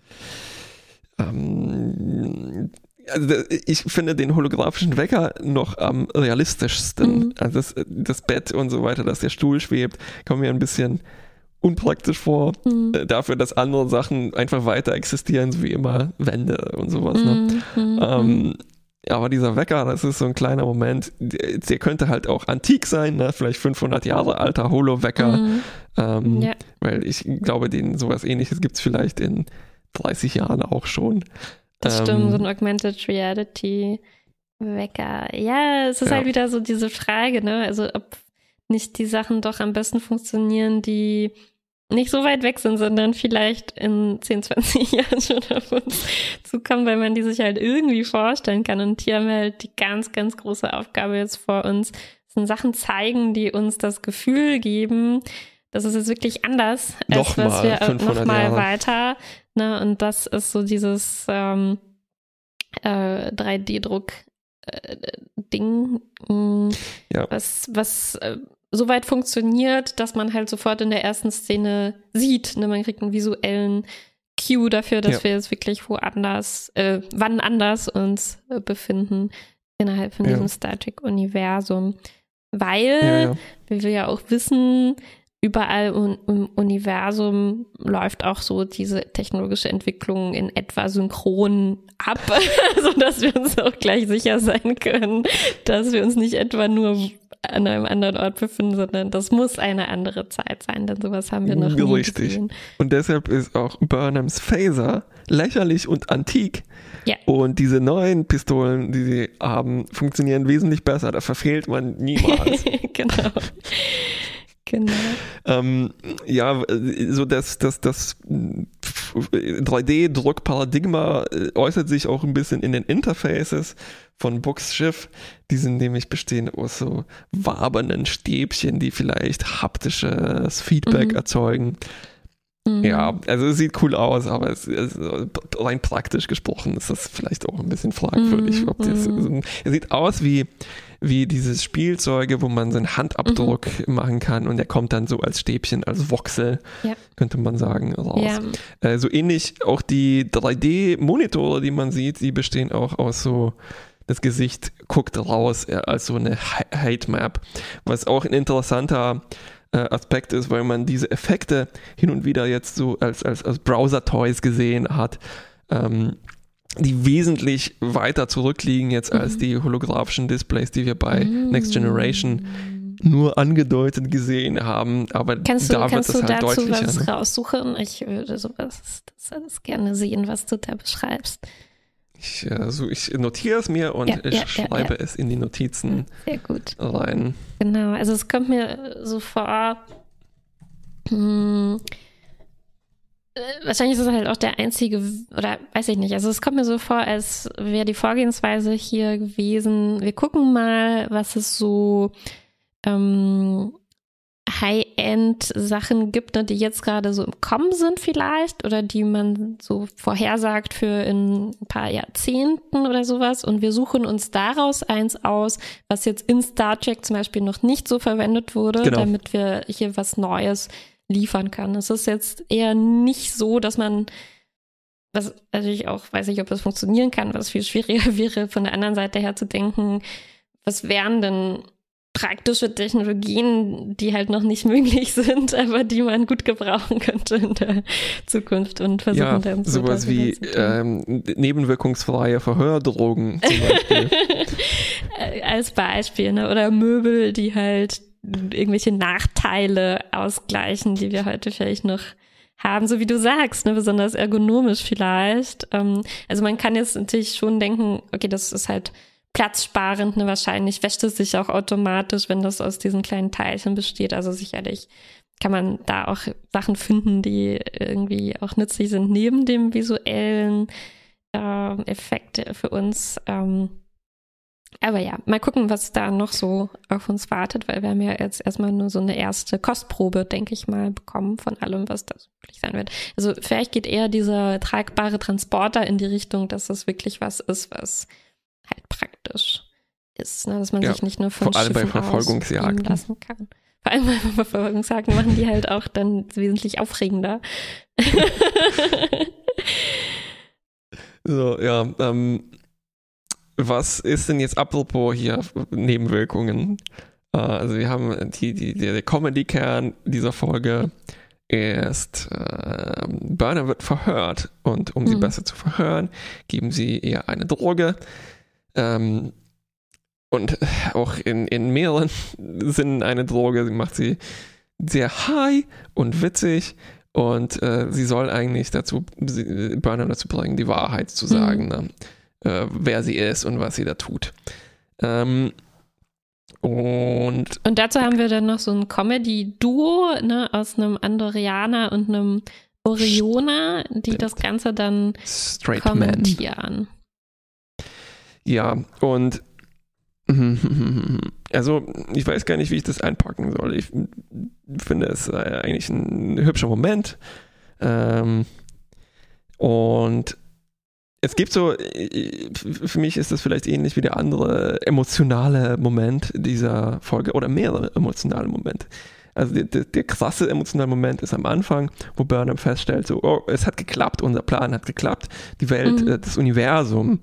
ähm, also ich finde den holographischen Wecker noch am realistischsten. Mhm. Also das, das, Bett und so weiter, dass der Stuhl schwebt, kommt mir ein bisschen unpraktisch vor. Mhm. Äh, dafür, dass andere Sachen einfach weiter existieren, so wie immer Wände und sowas. Ne? Mhm. mhm. Ähm, aber dieser Wecker, das ist so ein kleiner Moment, der, der könnte halt auch antik sein, ne? vielleicht 500 Jahre alter Holo-Wecker. Mhm. Ähm, ja. Weil ich glaube, den sowas ähnliches gibt es vielleicht in 30 Jahren auch schon. Das ähm, stimmt, so ein Augmented Reality Wecker. Ja, es ist ja. halt wieder so diese Frage, ne? Also ob nicht die Sachen doch am besten funktionieren, die nicht so weit weg sind, sondern vielleicht in 10, 20 [LAUGHS] Jahren schon auf uns zukommen, weil man die sich halt irgendwie vorstellen kann. Und hier haben wir halt die ganz, ganz große Aufgabe jetzt vor uns. Das sind Sachen zeigen, die uns das Gefühl geben, das ist jetzt wirklich anders, als was wir äh, noch mal weiter. Ne? Und das ist so dieses ähm, äh, 3D-Druck-Ding, äh, mm, ja. was, was äh, so weit funktioniert, dass man halt sofort in der ersten Szene sieht. Ne? Man kriegt einen visuellen Cue dafür, dass ja. wir jetzt wirklich woanders, äh, wann anders uns äh, befinden innerhalb von ja. diesem Star Trek-Universum. Weil, wie wir ja auch wissen, überall im Universum läuft auch so diese technologische Entwicklung in etwa synchron ab, [LAUGHS] sodass wir uns auch gleich sicher sein können, dass wir uns nicht etwa nur an einem anderen Ort befinden, sondern das muss eine andere Zeit sein, denn sowas haben wir noch nie Richtig. gesehen. Und deshalb ist auch Burnhams Phaser lächerlich und antik. Ja. Und diese neuen Pistolen, die sie haben, funktionieren wesentlich besser. Da verfehlt man niemals. [LAUGHS] genau. Genau. Ähm, ja, so das, das, das 3D-Druckparadigma äh, äußert sich auch ein bisschen in den Interfaces von Books Schiff. Die sind nämlich bestehen aus so wabernden Stäbchen, die vielleicht haptisches Feedback mhm. erzeugen. Mhm. Ja, also es sieht cool aus, aber es, es, rein praktisch gesprochen ist das vielleicht auch ein bisschen fragwürdig. Mhm. Das, mhm. es sieht aus wie wie dieses Spielzeuge, wo man seinen Handabdruck mhm. machen kann und der kommt dann so als Stäbchen, als Voxel, ja. könnte man sagen, raus. Ja. Äh, so ähnlich auch die 3D-Monitore, die man sieht, die bestehen auch aus so das Gesicht guckt raus äh, als so eine Hate Map, was auch ein interessanter äh, Aspekt ist, weil man diese Effekte hin und wieder jetzt so als, als, als Browser-Toys gesehen hat. Ähm, die wesentlich weiter zurückliegen jetzt mhm. als die holographischen Displays, die wir bei mhm. Next Generation nur angedeutet gesehen haben, aber kannst du, da kannst wird es halt dazu deutlicher. was ne? raussuchen? Ich würde sowas das, das gerne sehen, was du da beschreibst. Ich, also ich notiere es mir und ja, ich ja, schreibe ja, es in die Notizen Sehr gut. rein. Genau, also es kommt mir so vor, hm, äh, wahrscheinlich ist es halt auch der einzige, oder weiß ich nicht. Also es kommt mir so vor, als wäre die Vorgehensweise hier gewesen, wir gucken mal, was es so ähm, High-End-Sachen gibt, ne, die jetzt gerade so im Kommen sind vielleicht oder die man so vorhersagt für in ein paar Jahrzehnten oder sowas. Und wir suchen uns daraus eins aus, was jetzt in Star Trek zum Beispiel noch nicht so verwendet wurde, genau. damit wir hier was Neues liefern kann. Es ist jetzt eher nicht so, dass man, was natürlich auch, weiß ich, ob das funktionieren kann, was viel schwieriger [LAUGHS] wäre, von der anderen Seite her zu denken, was wären denn praktische Technologien, die halt noch nicht [LAUGHS] möglich sind, aber die man gut gebrauchen könnte in der Zukunft und versuchen ja, dann sowas wie ähm, nebenwirkungsfreie Verhördrogen zum Beispiel. [LAUGHS] Als Beispiel, ne? oder Möbel, die halt irgendwelche Nachteile ausgleichen, die wir heute vielleicht noch haben, so wie du sagst, ne, besonders ergonomisch vielleicht. Ähm, also man kann jetzt natürlich schon denken, okay, das ist halt platzsparend, ne, wahrscheinlich wäscht es sich auch automatisch, wenn das aus diesen kleinen Teilchen besteht. Also sicherlich kann man da auch Sachen finden, die irgendwie auch nützlich sind, neben dem visuellen äh, Effekt für uns. Ähm, aber ja, mal gucken, was da noch so auf uns wartet, weil wir haben ja jetzt erstmal nur so eine erste Kostprobe, denke ich mal, bekommen von allem, was das wirklich sein wird. Also vielleicht geht eher dieser tragbare Transporter in die Richtung, dass das wirklich was ist, was halt praktisch ist, ne? dass man ja, sich nicht nur von vor allem Schiffen bei Verfolgungsjagden lassen kann. Vor allem bei [LAUGHS] Verfolgungsjagden machen die halt auch dann wesentlich aufregender. so, ja, ähm, was ist denn jetzt apropos hier Nebenwirkungen? Äh, also wir haben die, die, der Comedy-Kern dieser Folge ist, äh, Burner wird verhört und um mhm. sie besser zu verhören, geben sie ihr eine Droge. Ähm, und [LAUGHS] auch in, in mehreren [LAUGHS] Sinnen eine Droge. Sie macht sie sehr high und witzig und äh, sie soll eigentlich dazu, Burnham dazu bringen, die Wahrheit zu sagen, mhm. ne? äh, wer sie ist und was sie da tut. Ähm, und, und dazu haben wir dann noch so ein Comedy-Duo ne, aus einem Andorianer und einem Oriona, die das Ganze dann Straight kommentieren. Man. Ja, und [LAUGHS] also ich weiß gar nicht, wie ich das einpacken soll. Ich finde es äh, eigentlich ein hübscher Moment. Ähm, und es gibt so, äh, für mich ist das vielleicht ähnlich wie der andere emotionale Moment dieser Folge oder mehrere emotionale Momente. Also der, der, der, krasse emotionale Moment ist am Anfang, wo Burnham feststellt, so, oh, es hat geklappt, unser Plan hat geklappt, die Welt, mhm. Äh, das Universum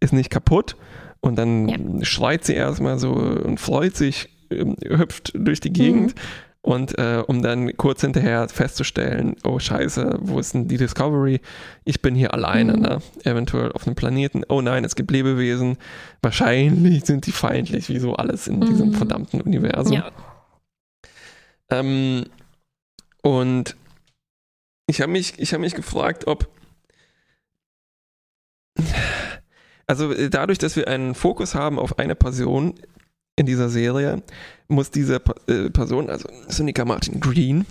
ist nicht kaputt. Und dann ja. schreit sie erstmal so und freut sich, ähm, hüpft durch die Gegend. Mhm. Und äh, um dann kurz hinterher festzustellen, oh scheiße, wo ist denn die Discovery? Ich bin hier alleine, mhm. ne? eventuell auf einem Planeten. Oh nein, es gibt Lebewesen. Wahrscheinlich sind die feindlich, wie so alles in mhm. diesem verdammten Universum. Ja. Ähm, und ich habe mich, hab mich gefragt, ob also äh, dadurch, dass wir einen Fokus haben auf eine Person in dieser Serie, muss diese äh, Person, also Sonika Martin Green,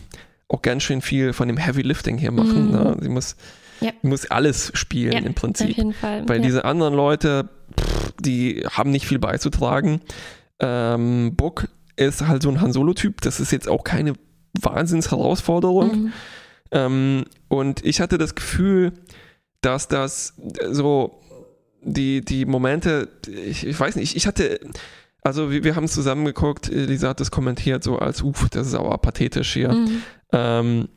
auch ganz schön viel von dem Heavy Lifting hier machen. Mhm. Ne? Sie muss, ja. muss alles spielen ja, im Prinzip. Auf jeden Fall. Weil ja. diese anderen Leute, pff, die haben nicht viel beizutragen. Ähm, Book ist halt so ein Han Solo-Typ. Das ist jetzt auch keine Wahnsinnsherausforderung. Mhm. Ähm, und ich hatte das Gefühl, dass das so die, die Momente, ich, ich weiß nicht, ich hatte, also wir, wir haben zusammen geguckt, Lisa hat das kommentiert so als, uff, das ist aber pathetisch hier. Mhm. Ähm,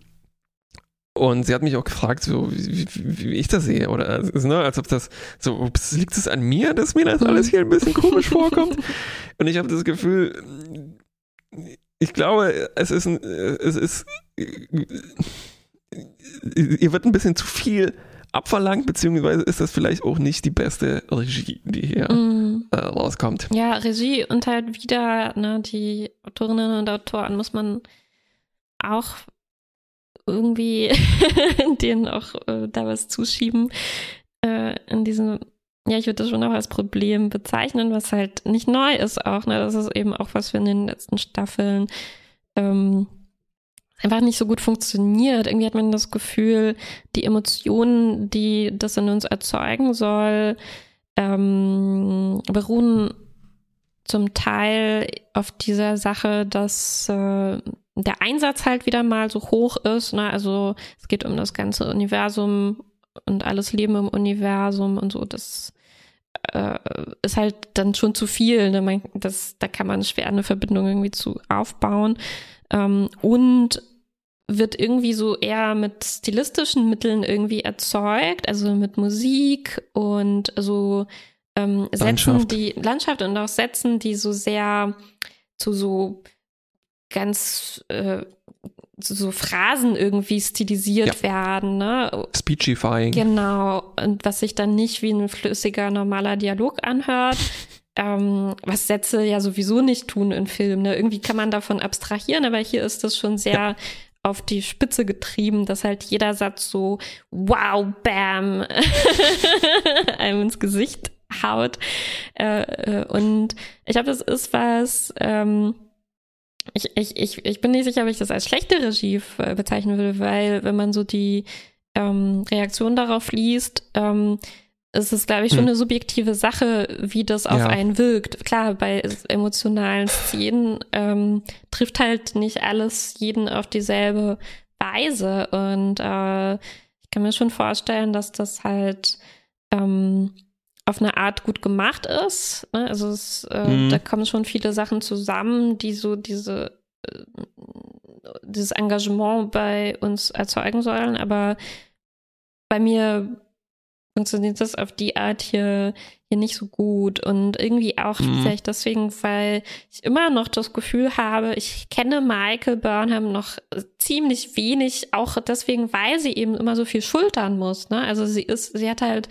und sie hat mich auch gefragt, so wie, wie, wie ich das sehe, oder also, ne, als ob das so, ups, liegt es an mir, dass mir das mhm. alles hier ein bisschen komisch [LAUGHS] vorkommt. Und ich habe das Gefühl, ich glaube, es ist ein, es ist, ihr wird ein bisschen zu viel abverlangt, beziehungsweise ist das vielleicht auch nicht die beste Regie, die hier mm. äh, rauskommt. Ja, Regie und halt wieder ne, die Autorinnen und Autoren muss man auch irgendwie [LAUGHS] denen auch äh, da was zuschieben. Äh, in diesem, ja, ich würde das schon auch als Problem bezeichnen, was halt nicht neu ist auch. Ne? Das ist eben auch, was wir in den letzten Staffeln ähm, einfach nicht so gut funktioniert. Irgendwie hat man das Gefühl, die Emotionen, die das in uns erzeugen soll, ähm, beruhen zum Teil auf dieser Sache, dass äh, der Einsatz halt wieder mal so hoch ist. Ne? Also es geht um das ganze Universum und alles Leben im Universum und so. Das äh, ist halt dann schon zu viel. Ne? Man, das, da kann man schwer eine Verbindung irgendwie zu aufbauen. Ähm, und wird irgendwie so eher mit stilistischen Mitteln irgendwie erzeugt, also mit Musik und so ähm, Sätzen, Landschaft. die Landschaft und auch Sätzen, die so sehr zu so ganz äh, so Phrasen irgendwie stilisiert ja. werden, ne? Speechifying. Genau. Und was sich dann nicht wie ein flüssiger, normaler Dialog anhört. [LAUGHS] ähm, was Sätze ja sowieso nicht tun in Filmen. Ne? Irgendwie kann man davon abstrahieren, aber hier ist das schon sehr ja auf die Spitze getrieben, dass halt jeder Satz so wow, bam, [LAUGHS] einem ins Gesicht haut. Äh, äh, und ich glaube, das ist was, ähm, ich, ich, ich, ich bin nicht sicher, ob ich das als schlechte Regie bezeichnen würde, weil wenn man so die ähm, Reaktion darauf liest, ähm, es ist, glaube ich, schon hm. eine subjektive Sache, wie das auf ja. einen wirkt. Klar, bei emotionalen Szenen ähm, trifft halt nicht alles jeden auf dieselbe Weise. Und äh, ich kann mir schon vorstellen, dass das halt ähm, auf eine Art gut gemacht ist. Ne? Also es, äh, hm. da kommen schon viele Sachen zusammen, die so diese äh, dieses Engagement bei uns erzeugen sollen. Aber bei mir funktioniert das auf die Art hier, hier nicht so gut. Und irgendwie auch mhm. vielleicht deswegen, weil ich immer noch das Gefühl habe, ich kenne Michael Burnham noch ziemlich wenig, auch deswegen, weil sie eben immer so viel schultern muss. Ne? Also sie ist, sie hat halt,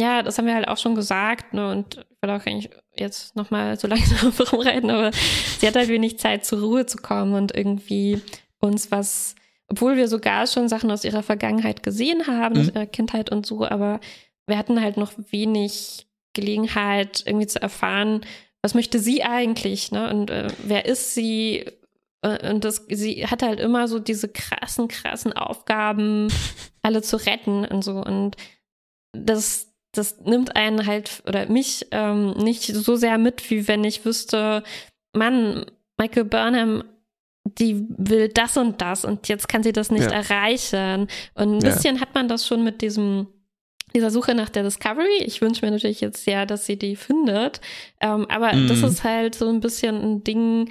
ja, das haben wir halt auch schon gesagt, ne? Und ich will auch eigentlich jetzt nochmal so [LAUGHS] langsam rumreiten, aber sie hat halt wenig Zeit zur Ruhe zu kommen und irgendwie uns was obwohl wir sogar schon Sachen aus ihrer Vergangenheit gesehen haben, mhm. aus ihrer Kindheit und so, aber wir hatten halt noch wenig Gelegenheit, irgendwie zu erfahren, was möchte sie eigentlich, ne? Und äh, wer ist sie? Äh, und das, sie hat halt immer so diese krassen, krassen Aufgaben, [LAUGHS] alle zu retten und so. Und das, das nimmt einen halt oder mich ähm, nicht so sehr mit, wie wenn ich wüsste, Mann, Michael Burnham die will das und das und jetzt kann sie das nicht ja. erreichen. Und ein bisschen ja. hat man das schon mit diesem dieser Suche nach der Discovery. Ich wünsche mir natürlich jetzt sehr, dass sie die findet. Ähm, aber mhm. das ist halt so ein bisschen ein Ding,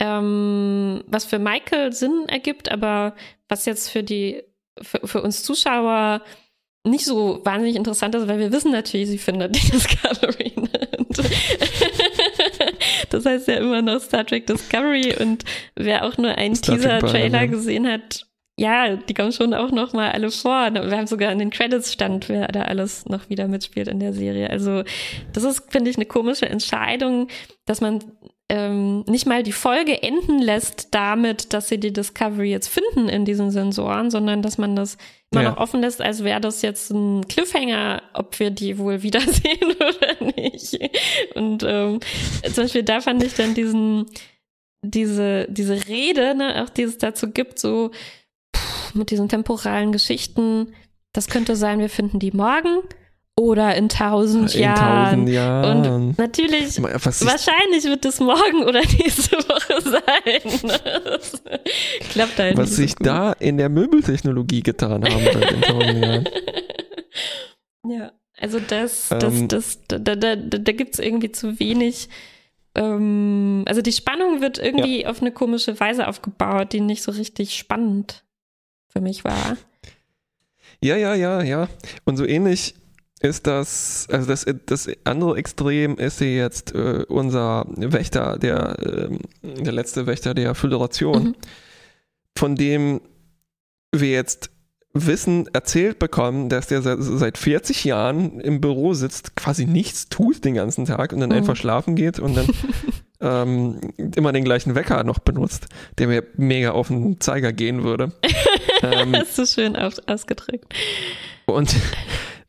ähm, was für Michael Sinn ergibt, aber was jetzt für die, für, für uns Zuschauer nicht so wahnsinnig interessant ist, weil wir wissen natürlich, sie findet die [LAUGHS] Discovery. Das heißt ja immer noch Star Trek Discovery und wer auch nur einen Teaser-Trailer gesehen hat, ja, die kommen schon auch noch mal alle vor. Wir haben sogar in den Credits stand, wer da alles noch wieder mitspielt in der Serie. Also das ist, finde ich, eine komische Entscheidung, dass man ähm, nicht mal die Folge enden lässt damit, dass sie die Discovery jetzt finden in diesen Sensoren, sondern dass man das immer ja. noch offen lässt, als wäre das jetzt ein Cliffhanger, ob wir die wohl wiedersehen [LAUGHS] oder nicht. Und ähm, zum Beispiel da fand ich dann diesen, diese, diese Rede, ne, auch die es dazu gibt, so pff, mit diesen temporalen Geschichten, das könnte sein, wir finden die morgen oder in tausend in Jahren. Tausend Jahren. Und natürlich, wahrscheinlich wird es morgen [LAUGHS] oder nächste Woche sein. Das [LAUGHS] klappt halt Was sich so da in der Möbeltechnologie getan haben wird in tausend Jahren. [LAUGHS] Ja, also das, das, ähm, das, da, da, da, da gibt es irgendwie zu wenig. Ähm, also die Spannung wird irgendwie ja. auf eine komische Weise aufgebaut, die nicht so richtig spannend für mich war. Ja, ja, ja, ja. Und so ähnlich ist das, also das, das andere Extrem ist hier jetzt äh, unser Wächter, der, äh, der letzte Wächter der Föderation, mhm. von dem wir jetzt Wissen erzählt bekommen, dass der seit, seit 40 Jahren im Büro sitzt, quasi nichts tut den ganzen Tag und dann mhm. einfach schlafen geht und dann [LAUGHS] ähm, immer den gleichen Wecker noch benutzt, der mir mega auf den Zeiger gehen würde. [LAUGHS] ähm, Hast du schön aus, ausgedrückt. Und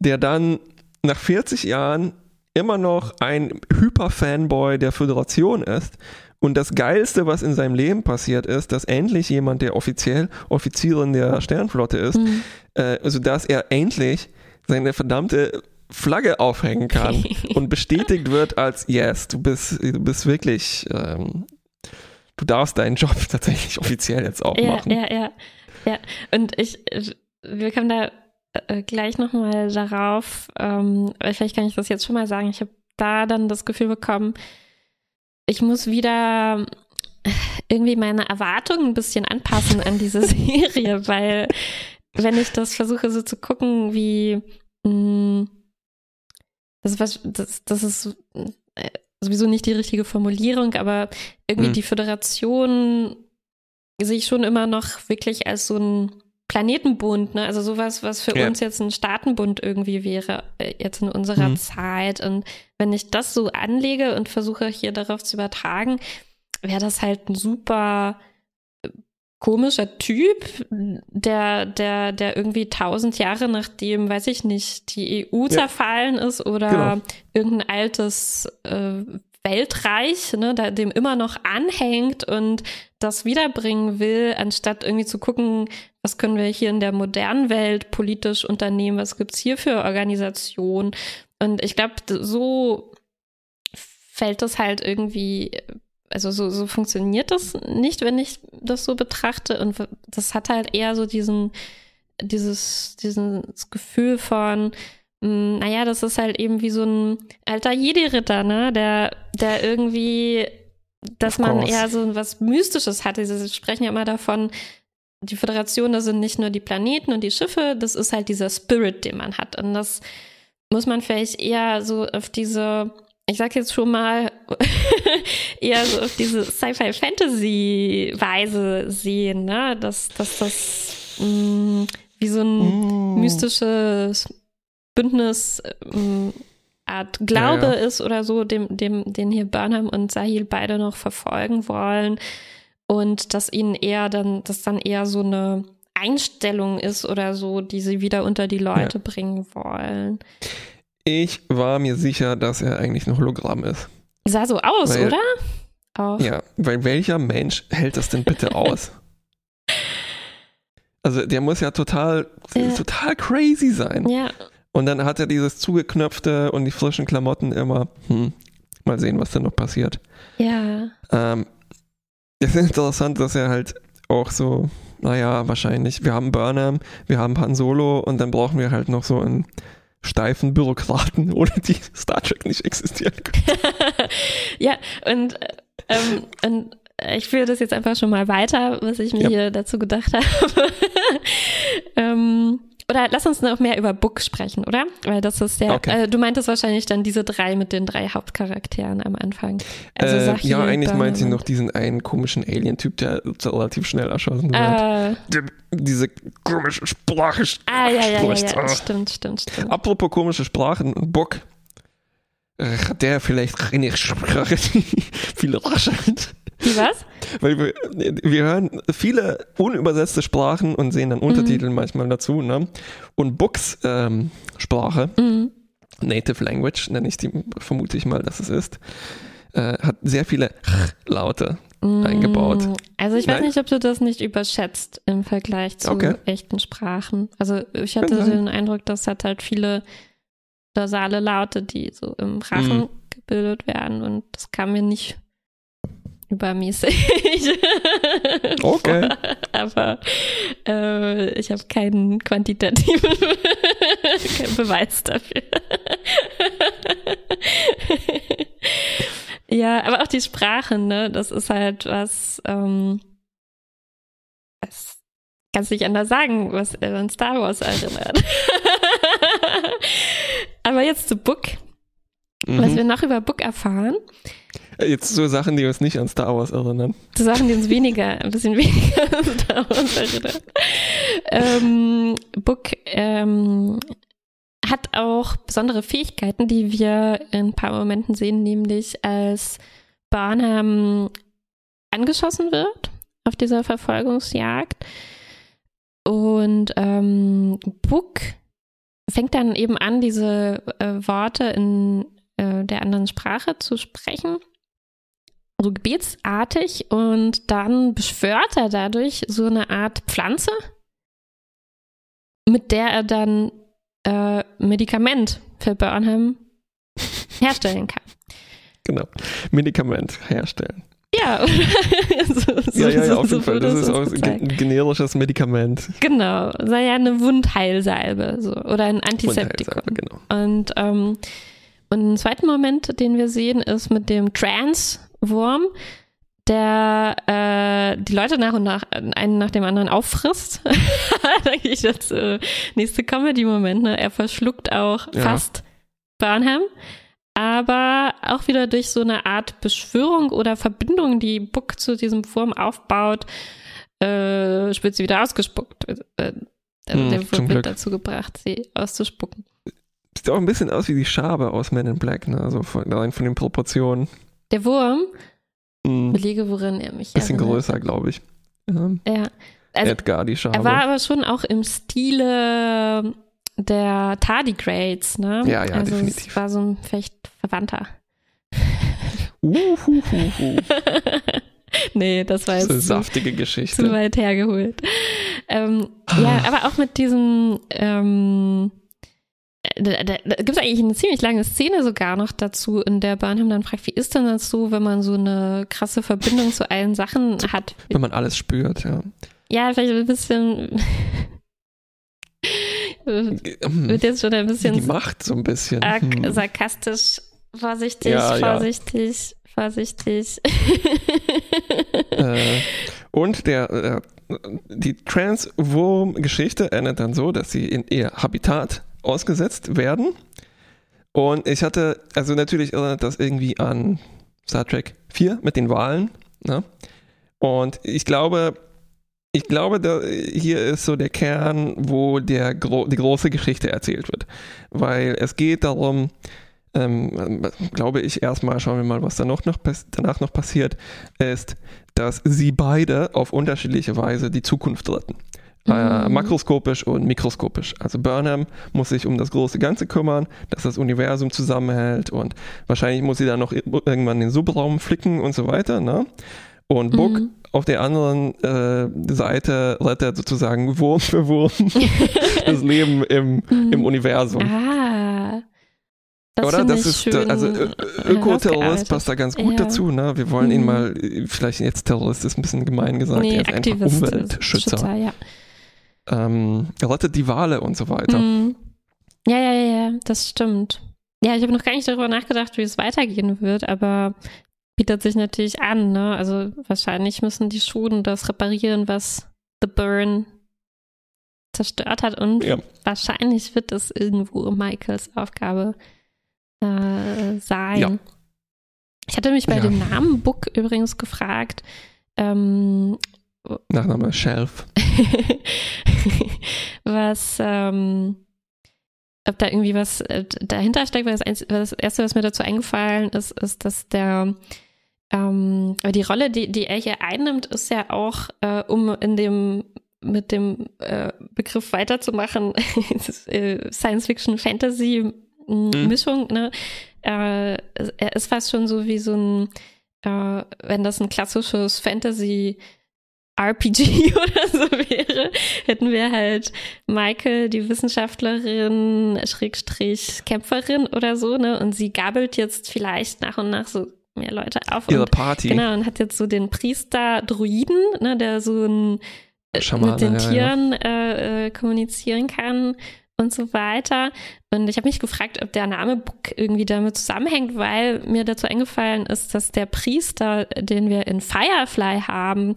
der dann nach 40 Jahren immer noch ein Hyper-Fanboy der Föderation ist. Und das Geilste, was in seinem Leben passiert ist, dass endlich jemand, der offiziell Offizierin der Sternflotte ist, mhm. äh, also dass er endlich seine verdammte Flagge aufhängen kann [LAUGHS] und bestätigt wird als Yes, du bist, du bist wirklich, ähm, du darfst deinen Job [LAUGHS] tatsächlich offiziell jetzt auch ja, machen. Ja, ja, ja. Und ich, wir können da äh, gleich nochmal darauf, ähm, vielleicht kann ich das jetzt schon mal sagen, ich habe da dann das Gefühl bekommen, ich muss wieder irgendwie meine Erwartungen ein bisschen anpassen an diese [LAUGHS] Serie, weil wenn ich das versuche so zu gucken, wie mh, hm, das, was, das, das ist äh, sowieso nicht die richtige Formulierung, aber irgendwie mhm. die Föderation sehe ich schon immer noch wirklich als so ein Planetenbund, ne? Also sowas, was für ja. uns jetzt ein Staatenbund irgendwie wäre, äh, jetzt in unserer mhm. Zeit. Und wenn ich das so anlege und versuche hier darauf zu übertragen, wäre das halt ein super äh, komischer Typ, der, der, der irgendwie tausend Jahre nachdem, weiß ich nicht, die EU ja. zerfallen ist oder genau. irgendein altes äh, Weltreich, ne, dem immer noch anhängt und das wiederbringen will, anstatt irgendwie zu gucken, was können wir hier in der modernen Welt politisch unternehmen, was gibt's hier für Organisationen. Und ich glaube, so fällt das halt irgendwie, also so, so funktioniert das nicht, wenn ich das so betrachte. Und das hat halt eher so diesen, dieses, dieses Gefühl von, naja, das ist halt eben wie so ein alter Jedi-Ritter, ne? Der, der irgendwie, dass man eher so was Mystisches hat. Sie sprechen ja immer davon, die Föderation, das sind nicht nur die Planeten und die Schiffe, das ist halt dieser Spirit, den man hat. Und das muss man vielleicht eher so auf diese, ich sag jetzt schon mal, [LAUGHS] eher so auf diese Sci-Fi-Fantasy-Weise sehen, ne? Dass, dass das mh, mm, wie so ein mm. mystisches Bündnis mh, mm, Art Glaube ja, ja. ist oder so, dem, dem, den hier Burnham und Sahil beide noch verfolgen wollen. Und dass ihnen eher dann, dass dann eher so eine Einstellung ist oder so, die sie wieder unter die Leute ja. bringen wollen. Ich war mir sicher, dass er eigentlich ein Hologramm ist. Sah so aus, weil, oder? Auch. Ja, weil welcher Mensch hält das denn bitte [LAUGHS] aus? Also der muss ja total, ja. total crazy sein. Ja. Und dann hat er dieses zugeknöpfte und die frischen Klamotten immer. Hm, mal sehen, was da noch passiert. Ja. Ähm, es ist interessant, dass er halt auch so, naja, wahrscheinlich, wir haben Burnham, wir haben Han Solo und dann brauchen wir halt noch so einen steifen Bürokraten, [LAUGHS] ohne die Star Trek nicht existieren könnte. [LAUGHS] ja, und, ähm, und ich führe das jetzt einfach schon mal weiter, was ich mir ja. hier dazu gedacht [LAUGHS] habe. ähm, oder lass uns noch mehr über Book sprechen, oder? Weil das ist der, okay. äh, du meintest wahrscheinlich dann diese drei mit den drei Hauptcharakteren am Anfang. Also äh, ja, eigentlich meint sie noch diesen einen komischen Alien-Typ, der relativ schnell erschossen wird. Äh, diese komische Sprache Ah, ja, ja, ja, ja, stimmt, stimmt, stimmt. Apropos komische Sprachen, Book, hat der vielleicht eine Sprache, die viel raschelt? Wie was? Weil wir, wir hören viele unübersetzte Sprachen und sehen dann Untertitel mhm. manchmal dazu. Ne? Und Books ähm, mhm. Native Language, nenne ich die, vermute ich mal, dass es ist, äh, hat sehr viele Laute mhm. eingebaut. Also ich weiß Nein? nicht, ob du das nicht überschätzt im Vergleich zu okay. echten Sprachen. Also ich hatte den Eindruck, das hat halt viele dorsale Laute, die so im Rachen mhm. gebildet werden und das kam mir nicht übermäßig. [LAUGHS] Okay. Aber äh, ich habe keinen quantitativen [LAUGHS] keinen Beweis dafür. [LAUGHS] ja, aber auch die Sprache, ne, das ist halt was, ähm, das kannst du nicht anders sagen, was an Star Wars erinnert. aber jetzt zu Book. Mhm. Was wir noch über Book erfahren, Jetzt so Sachen, die uns nicht an Star Wars erinnern. So Sachen, die uns weniger, ein bisschen weniger an Star Wars erinnern. Ähm, Book ähm, hat auch besondere Fähigkeiten, die wir in ein paar Momenten sehen, nämlich als Barnum angeschossen wird auf dieser Verfolgungsjagd. Und ähm, Book fängt dann eben an, diese äh, Worte in äh, der anderen Sprache zu sprechen so gebetsartig und dann beschwört er dadurch so eine Art Pflanze, mit der er dann äh, Medikament für Burnham [LAUGHS] herstellen kann. Genau, Medikament herstellen. Ja, [LAUGHS] so, so, ja, ja, ja, auf jeden Fall. Das ist auch ein generisches Medikament. Genau, sei ja eine Wundheilsalbe so, oder ein Antiseptikum. Genau. Und, ähm, und ein zweiter Moment, den wir sehen, ist mit dem Trans Wurm, der äh, die Leute nach und nach einen nach dem anderen auffrisst. [LAUGHS] da gehe ich jetzt äh, nächste Comedy-Moment. Ne? Er verschluckt auch ja. fast Burnham, aber auch wieder durch so eine Art Beschwörung oder Verbindung, die Buck zu diesem Wurm aufbaut, äh, wird sie wieder ausgespuckt. Äh, hm, der Wurm wird dazu gebracht, sie auszuspucken. Sieht auch ein bisschen aus wie die Schabe aus Men in Black, ne? Also von, von den Proportionen. Der Wurm? Mhm. Belege, worin er mich Bisschen erinnert. größer, glaube ich. Ja. ja. Also, Edgar, die Schabe. Er war aber schon auch im Stile der Tardigrades, ne? Ja, ja, also definitiv. Es war so ein vielleicht Verwandter. Uhuhuhu. [LAUGHS] nee, das war jetzt das ist eine saftige Geschichte. zu weit hergeholt. Ähm, ja, [SIGHS] aber auch mit diesem ähm, da, da, da gibt es eigentlich eine ziemlich lange Szene sogar noch dazu, in der Burnham dann fragt, wie ist denn das so, wenn man so eine krasse Verbindung zu allen Sachen [LAUGHS] hat? Wenn man alles spürt, ja. Ja, vielleicht ein bisschen. [LAUGHS] wird jetzt schon ein bisschen. Die Macht so ein bisschen. Hm. Sarkastisch, vorsichtig, ja, vorsichtig, ja. vorsichtig. äh, und der, der die Transwurm-Geschichte endet dann so, dass sie in ihr Habitat ausgesetzt werden Und ich hatte, also natürlich erinnert das irgendwie an Star Trek 4 mit den Wahlen. Ne? Und ich glaube, ich glaube, da, hier ist so der Kern, wo der, die große Geschichte erzählt wird. Weil es geht darum, ähm, glaube ich, erstmal schauen wir mal, was da noch danach noch passiert, ist, dass sie beide auf unterschiedliche Weise die Zukunft retten. Äh, mhm. makroskopisch und mikroskopisch. Also Burnham muss sich um das große Ganze kümmern, dass das Universum zusammenhält und wahrscheinlich muss sie dann noch irgendwann den Subraum flicken und so weiter. Ne? Und Book mhm. auf der anderen äh, Seite rettet sozusagen Wurm für Wurm [LAUGHS] das Leben im, mhm. im Universum. Ah. Das Oder? Das ist, schön, also äh, Ökoterrorist passt da ganz gut ja. dazu. Ne? Wir wollen mhm. ihn mal, vielleicht jetzt Terrorist ist ein bisschen gemein gesagt, nee, er ist einfach Umweltschützer. Schützer, ja. Ähm, er rettet die Wale und so weiter. Mhm. Ja, ja, ja, das stimmt. Ja, ich habe noch gar nicht darüber nachgedacht, wie es weitergehen wird, aber bietet sich natürlich an. Ne? Also wahrscheinlich müssen die Schulen das reparieren, was The Burn zerstört hat und ja. wahrscheinlich wird es irgendwo Michaels Aufgabe äh, sein. Ja. Ich hatte mich bei ja. dem Namen Book übrigens gefragt. Ähm, Nachname Shelf. [LAUGHS] was, ähm, ob da irgendwie was äh, dahinter steckt, weil das, das, Erste, was mir dazu eingefallen ist, ist, dass der ähm, die Rolle, die, die er hier einnimmt, ist ja auch, äh, um in dem mit dem äh, Begriff weiterzumachen, [LAUGHS] äh, Science Fiction, Fantasy mhm. Mischung, ne? Äh, er ist fast schon so wie so ein, äh, wenn das ein klassisches Fantasy RPG [LAUGHS] oder so wäre, hätten wir halt Michael, die Wissenschaftlerin, Schrägstrich Kämpferin oder so, ne? Und sie gabelt jetzt vielleicht nach und nach so mehr Leute auf. Ihre und, Party. Genau, und hat jetzt so den Priester Druiden, ne, der so ein Schamane, mit den Tieren ja. Äh, äh, kommunizieren kann und so weiter. Und ich habe mich gefragt, ob der Name Book irgendwie damit zusammenhängt, weil mir dazu eingefallen ist, dass der Priester, den wir in Firefly haben,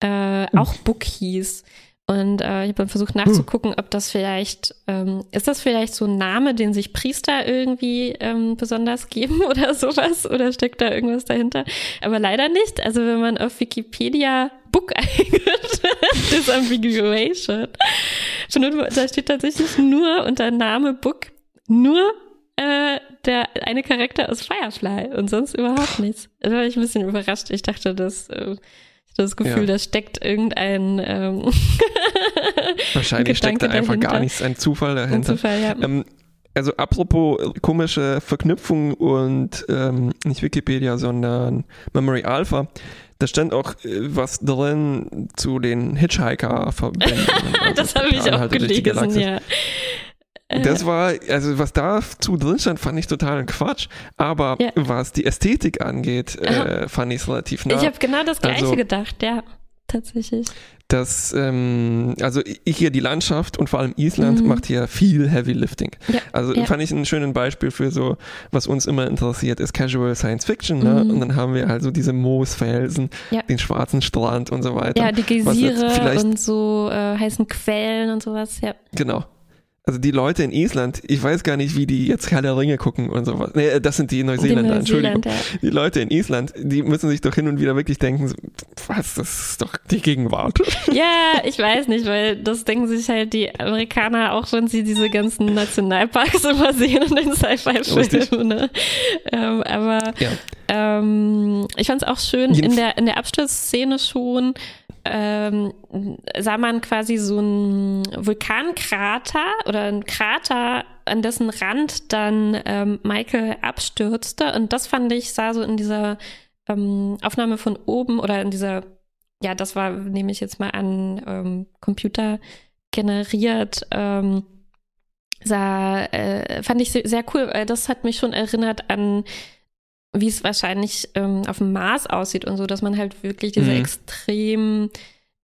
äh, auch Book hieß. Und äh, ich habe dann versucht nachzugucken, ob das vielleicht, ähm, ist das vielleicht so ein Name, den sich Priester irgendwie ähm, besonders geben [LAUGHS] oder sowas? Oder steckt da irgendwas dahinter? Aber leider nicht. Also wenn man auf Wikipedia Book [LAUGHS] eingibt, Disambiguation, da steht tatsächlich nur unter Name Book nur äh, der eine Charakter aus Firefly und sonst überhaupt nichts. Da war ich ein bisschen überrascht. Ich dachte, dass äh, das Gefühl, ja. da steckt irgendein. Ähm, [LAUGHS] Wahrscheinlich steckt da einfach dahinter. gar nichts, ein Zufall dahinter. Ein Zufall, ja. Ähm, also apropos komische Verknüpfung und ähm, nicht Wikipedia, sondern Memory Alpha. Da stand auch äh, was drin zu den Hitchhiker-Verbänden. [LAUGHS] Also das habe ich auch gelesen, ja. Das äh. war, also was dazu drin stand, fand ich total Quatsch. Aber ja. was die Ästhetik angeht, äh, fand ich es relativ nah. Ich habe genau das Gleiche also, gedacht, ja, tatsächlich. Das, ähm, also hier die Landschaft und vor allem Island mhm. macht hier viel Heavy Lifting. Ja, also ja. fand ich ein schönes Beispiel für so, was uns immer interessiert, ist Casual Science Fiction. Ne? Mhm. Und dann haben wir also diese Moosfelsen, den schwarzen Strand und so weiter. Ja, die Geysire und so äh, heißen Quellen und sowas, ja. Genau also die Leute in Island, ich weiß gar nicht, wie die jetzt Herr der Ringe gucken und sowas. Nee, das sind die Neuseeländer, die Entschuldigung. Die Leute in Island, die müssen sich doch hin und wieder wirklich denken, was, das ist doch die Gegenwart. [LAUGHS] Ja, ich weiß nicht, weil das denken sich halt die Amerikaner auch, wenn sie diese ganzen Nationalparks [LAUGHS] immer sehen in den Sci-Fi-Filmen. Ne? Ähm, aber ja. ähm, ich fand es auch schön in der, in der Absturzszene schon, ähm, sah man quasi so einen Vulkankrater oder einen Krater, an dessen Rand dann ähm, Michael abstürzte. Und das fand ich, sah so in dieser ähm, Aufnahme von oben oder in dieser, ja, das war, nehme ich jetzt mal an, ähm, Computer generiert, ähm, sah, äh, fand ich sehr, cool, das hat mich schon erinnert an wie es wahrscheinlich ähm, auf dem Mars aussieht und so, dass man halt wirklich diese mhm. extrem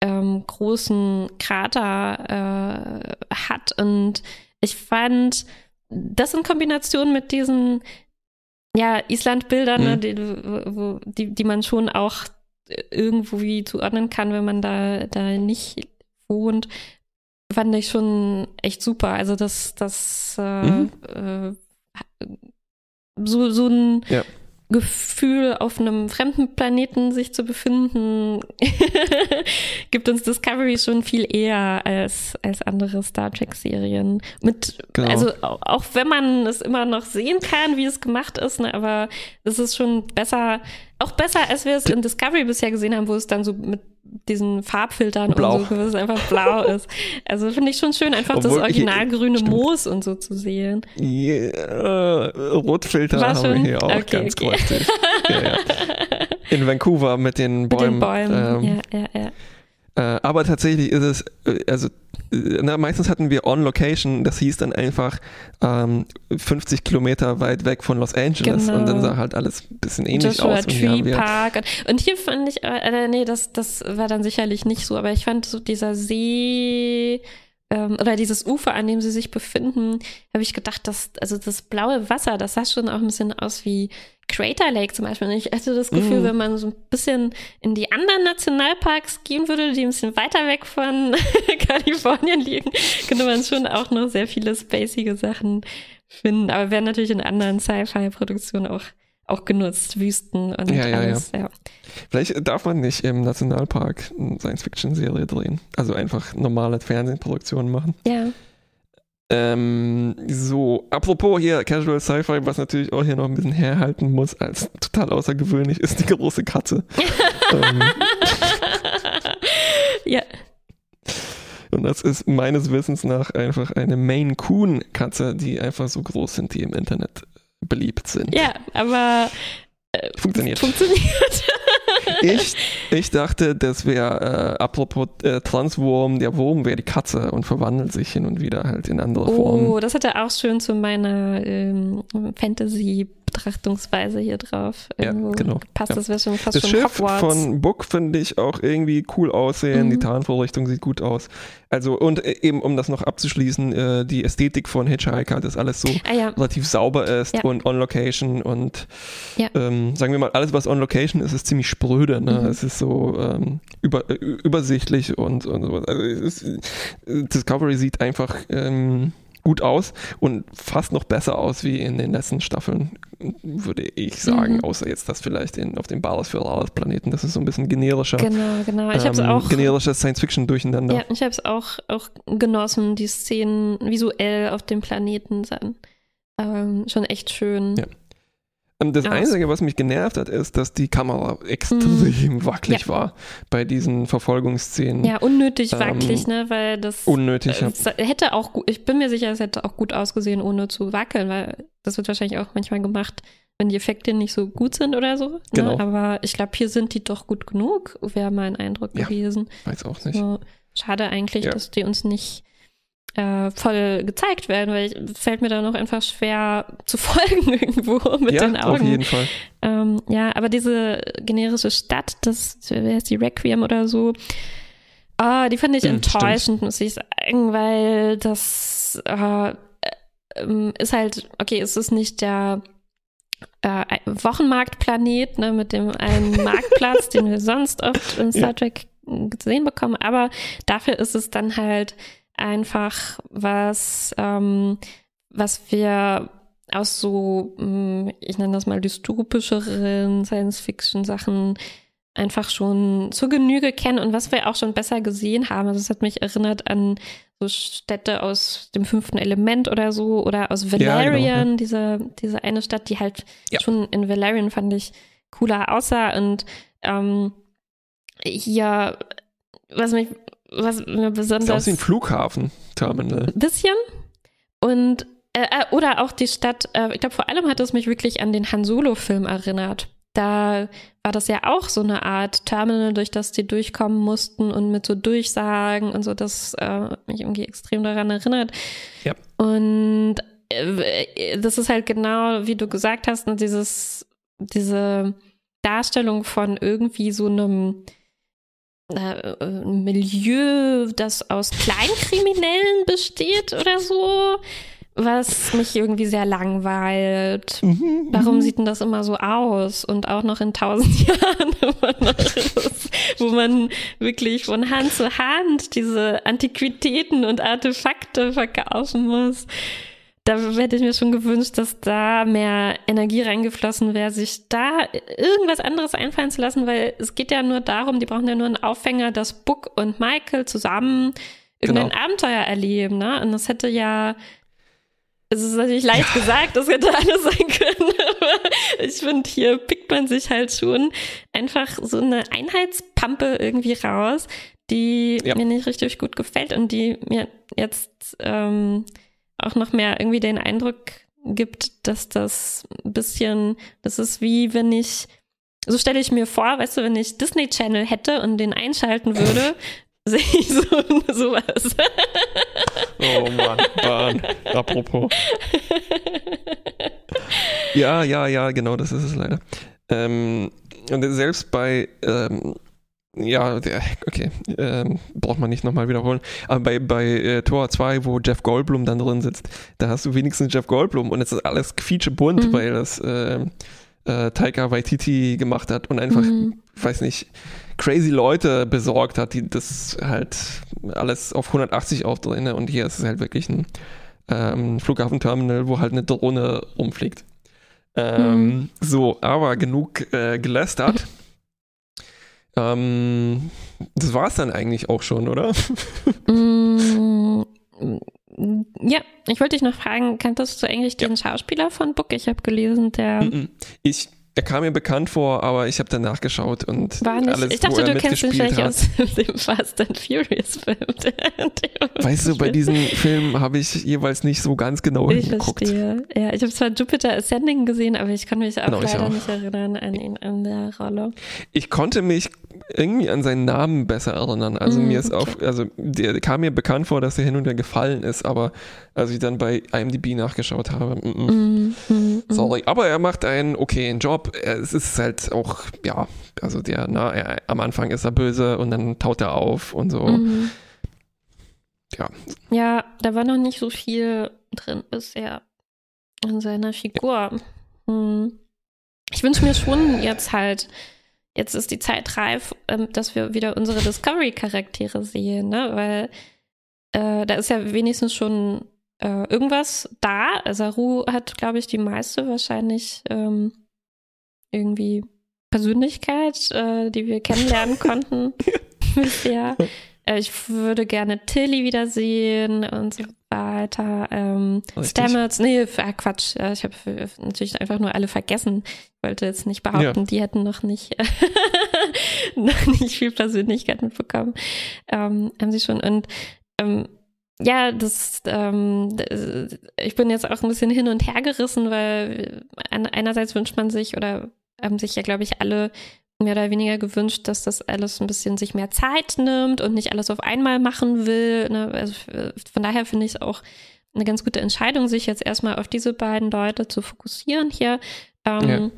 ähm, großen Krater äh, hat. Und ich fand das in Kombination mit diesen ja, Island-Bildern, ne, mhm. ne, die, die, die man schon auch irgendwie zuordnen kann, wenn man da, da nicht wohnt, fand ich schon echt super. Also das, das äh, mhm. äh, so, so ein ja. Gefühl, auf einem fremden Planeten sich zu befinden, [LAUGHS] gibt uns Discovery schon viel eher als, als andere Star Trek-Serien. Mit, genau. also auch wenn man es immer noch sehen kann, wie es gemacht ist, ne, aber es ist schon besser, auch besser, als wir es in Discovery bisher gesehen haben, wo es dann so mit diesen Farbfiltern blau. und so, dass es einfach blau [LAUGHS] ist. Also finde ich schon schön, einfach Obwohl, das originalgrüne Moos und so zu sehen. Yeah, Rotfilter War haben schon? wir hier auch okay, ganz okay. kräftig. [LAUGHS] ja, ja. In Vancouver mit den Bäumen. Mit den Bäumen, ähm, ja, ja, ja. Äh, aber tatsächlich ist es, äh, also na, meistens hatten wir On-Location, das hieß dann einfach ähm, 50 Kilometer weit weg von Los Angeles genau. und dann genau. sah halt alles ein bisschen ähnlich Joshua aus. Tree und Park. Und, und hier fand ich, äh, nee, das, das war dann sicherlich nicht so, aber ich fand so dieser See ähm, oder dieses Ufer, an dem sie sich befinden, habe ich gedacht, dass, also das blaue Wasser, das sah schon auch ein bisschen aus wie Crater Lake zum Beispiel. Und ich hatte das Gefühl, mm. wenn man so ein bisschen in die anderen Nationalparks gehen würde, die ein bisschen weiter weg von [LAUGHS] Kalifornien liegen, könnte man schon auch noch sehr viele spacige Sachen finden. Aber werden natürlich in anderen Sci-Fi-Produktionen auch auch genutzt, Wüsten und ja, alles. Ja, ja. Vielleicht darf man nicht im Nationalpark eine Science-Fiction-Serie drehen. Also einfach normale Fernsehproduktionen machen. Ja. Ähm, so, apropos hier Casual Sci-Fi, was natürlich auch hier noch ein bisschen herhalten muss, als total außergewöhnlich ist die große Katze. [LAUGHS] ähm. Ja. Und das ist meines Wissens nach einfach eine Maine Coon Katze, die einfach so groß sind, die im Internet beliebt sind. Ja, aber äh, funktioniert. Funktioniert. [LAUGHS] ich, ich dachte, das wäre, äh, apropos äh, Transwurm, der Wurm wäre die Katze und verwandelt sich hin und wieder halt in andere oh, Formen. Oh, das hätte auch schön zu meiner ähm, Fantasy Betrachtungsweise hier drauf. Irgendwo ja, genau. Passt ja. das wäre schon fast das schon Schiff Hogwarts. von Book finde ich auch irgendwie cool aussehen. Mhm. Die Tarnvorrichtung sieht gut aus. Also und äh, eben um das noch abzuschließen, äh, die Ästhetik von Hitchhiker, dass alles so ah, ja. relativ sauber ist ja. und on Location und ähm, sagen wir mal, alles was on Location ist, ist ziemlich spröde. Ne? Mhm. Es ist so ähm, über, äh, übersichtlich und, und so. Also ist, Discovery sieht einfach ähm, gut aus und fast noch besser aus wie in den letzten Staffeln, würde ich sagen, mhm. außer jetzt das vielleicht in, auf dem Balas für Alles Planeten, das ist so ein bisschen generischer. Genau, genau. Ich ähm, auch generisches Science-Fiction durcheinander. Ja, ich habe es auch, auch genossen, die Szenen visuell auf dem Planeten sind. Ähm, schon echt schön. Ja. Ähm, das Einzige, was mich genervt hat, ist, dass die Kamera extrem mm. wackelig ja. war bei diesen Verfolgungsszenen. Ja, unnötig ähm, wackelig, ne, weil das unnötig äh, hätte auch, ich bin mir sicher, es hätte auch gut ausgesehen, ohne zu wackeln, weil das wird wahrscheinlich auch manchmal gemacht, wenn die Effekte nicht so gut sind oder so. Ne? Genau. Aber ich glaube, hier sind die doch gut genug, wäre mein Eindruck ja, gewesen. Weiß auch nicht. So, schade eigentlich, ja. dass die uns nicht äh, voll gezeigt werden, weil es fällt mir da noch einfach schwer zu [LAUGHS] folgen irgendwo mit ja, den Augen. Auf jeden Fall. Ähm, ja, aber diese generische Stadt, das wer ist die Requiem oder so, ah, die fand ich hm, enttäuschend, stimmt. muss ich sagen, weil das äh, ist halt, okay, es ist nicht der äh, Wochenmarktplanet ne, mit dem einen [LAUGHS] Marktplatz, den wir sonst oft in Star Trek gesehen bekommen, aber dafür ist es dann halt einfach was, ähm, was wir aus so, hm, ich nenne das mal dystopischeren Science-Fiction-Sachen einfach schon zur Genüge kennen und was wir auch schon besser gesehen haben. Also es hat mich erinnert an so Städte aus dem fünften Element oder so oder aus Valerian, ja, genau, ja. diese, diese eine Stadt, die halt ja. schon in Valerian fand ich cooler aussah und ähm, hier, was mich was mir besonders. Ist auch wie ein Flughafen-Terminal. Bisschen. Und äh, äh, oder auch die Stadt, äh, ich glaube, vor allem hat es mich wirklich an den Han Solo-Film erinnert. Da war das ja auch so eine Art Terminal, durch das die durchkommen mussten und mit so Durchsagen und so, das äh, mich irgendwie extrem daran erinnert. Ja. Und äh, das ist halt genau, wie du gesagt hast, ne, dieses, diese Darstellung von irgendwie so einem äh, Milieu, das aus Kleinkriminellen besteht oder so, was mich irgendwie sehr langweilt. Mhm, Warum mhm. sieht denn das immer so aus? Und auch noch in tausend [LAUGHS] Jahren, wo man wirklich von Hand zu Hand diese Antiquitäten und Artefakte verkaufen muss da hätte ich mir schon gewünscht, dass da mehr Energie reingeflossen wäre, sich da irgendwas anderes einfallen zu lassen, weil es geht ja nur darum, die brauchen ja nur einen Aufhänger, dass Book und Michael zusammen irgendein genau. Abenteuer erleben, ne? Und das hätte ja es ist natürlich leicht ja. gesagt, das hätte [LAUGHS] alles sein können, aber ich finde, hier pickt man sich halt schon einfach so eine Einheitspampe irgendwie raus, die ja. mir nicht richtig gut gefällt und die mir jetzt ähm, auch noch mehr irgendwie den Eindruck gibt, dass das ein bisschen, das ist wie wenn ich, so stelle ich mir vor, weißt du, wenn ich Disney Channel hätte und den einschalten würde, [LAUGHS] sehe ich so [LAUGHS] sowas. Oh Mann, Bahn. Apropos. Ja, ja, ja, genau, das ist es leider. Ähm, und selbst bei ähm, ja, okay, ähm, braucht man nicht nochmal wiederholen. Aber bei, bei äh, Tor 2, wo Jeff Goldblum dann drin sitzt, da hast du wenigstens Jeff Goldblum und es ist alles quietschebunt, mhm. weil das äh, äh, Taika Waititi gemacht hat und einfach, mhm. weiß nicht, crazy Leute besorgt hat, die das halt alles auf 180 aufdrehen. Ne? Und hier ist es halt wirklich ein ähm, Flughafenterminal, wo halt eine Drohne rumfliegt. Ähm, mhm. So, aber genug äh, gelästert. [LAUGHS] Ähm, das war es dann eigentlich auch schon, oder? Mm, ja, ich wollte dich noch fragen, kanntest du eigentlich den ja. Schauspieler von Book? Ich habe gelesen, der. Ich er kam mir bekannt vor, aber ich habe dann nachgeschaut und War nicht. alles, Ich dachte, du kennst ihn vielleicht aus dem Fast and Furious Film. [LAUGHS] weißt du, bei diesen Filmen habe ich jeweils nicht so ganz genau ich hingeguckt. Verstehe. Ja, ich habe zwar Jupiter Ascending gesehen, aber ich konnte mich auch genau, leider auch. nicht erinnern an ihn, an der Rolle. Ich konnte mich irgendwie an seinen Namen besser erinnern. Also mm, mir ist okay. auf, also der kam mir bekannt vor, dass er hin und her gefallen ist, aber als ich dann bei IMDb nachgeschaut habe, mm, mm, mm, mm sorry. Aber er macht einen okayen Job. Es ist halt auch, ja, also der, na, er, am Anfang ist er böse und dann taut er auf und so. Mhm. Ja. Ja, da war noch nicht so viel drin bisher in seiner Figur. Ja. Hm. Ich wünsche mir schon jetzt halt jetzt ist die Zeit reif, ähm, dass wir wieder unsere Discovery-Charaktere sehen, ne? Weil äh, da ist ja wenigstens schon äh, irgendwas da. Saru hat, glaube ich, die meiste wahrscheinlich ähm, irgendwie Persönlichkeit, äh, die wir kennenlernen [LAUGHS] konnten bisher. Äh, ich würde gerne Tilly wiedersehen und so weiter. Ähm, Stamets, nee, ah, Quatsch. Ich habe natürlich einfach nur alle vergessen. Ich wollte jetzt nicht behaupten, ja. die hätten noch nicht, [LAUGHS] noch nicht viel Persönlichkeit mitbekommen. Ähm, haben sie schon. Und ähm, ja, das, ähm, ich bin jetzt auch ein bisschen hin und her gerissen, weil einerseits wünscht man sich oder haben sich ja, glaube ich, alle mehr oder weniger gewünscht, dass das alles ein bisschen sich mehr Zeit nimmt und nicht alles auf einmal machen will. Ne? Also von daher finde ich es auch eine ganz gute Entscheidung, sich jetzt erstmal auf diese beiden Leute zu fokussieren hier. Ähm,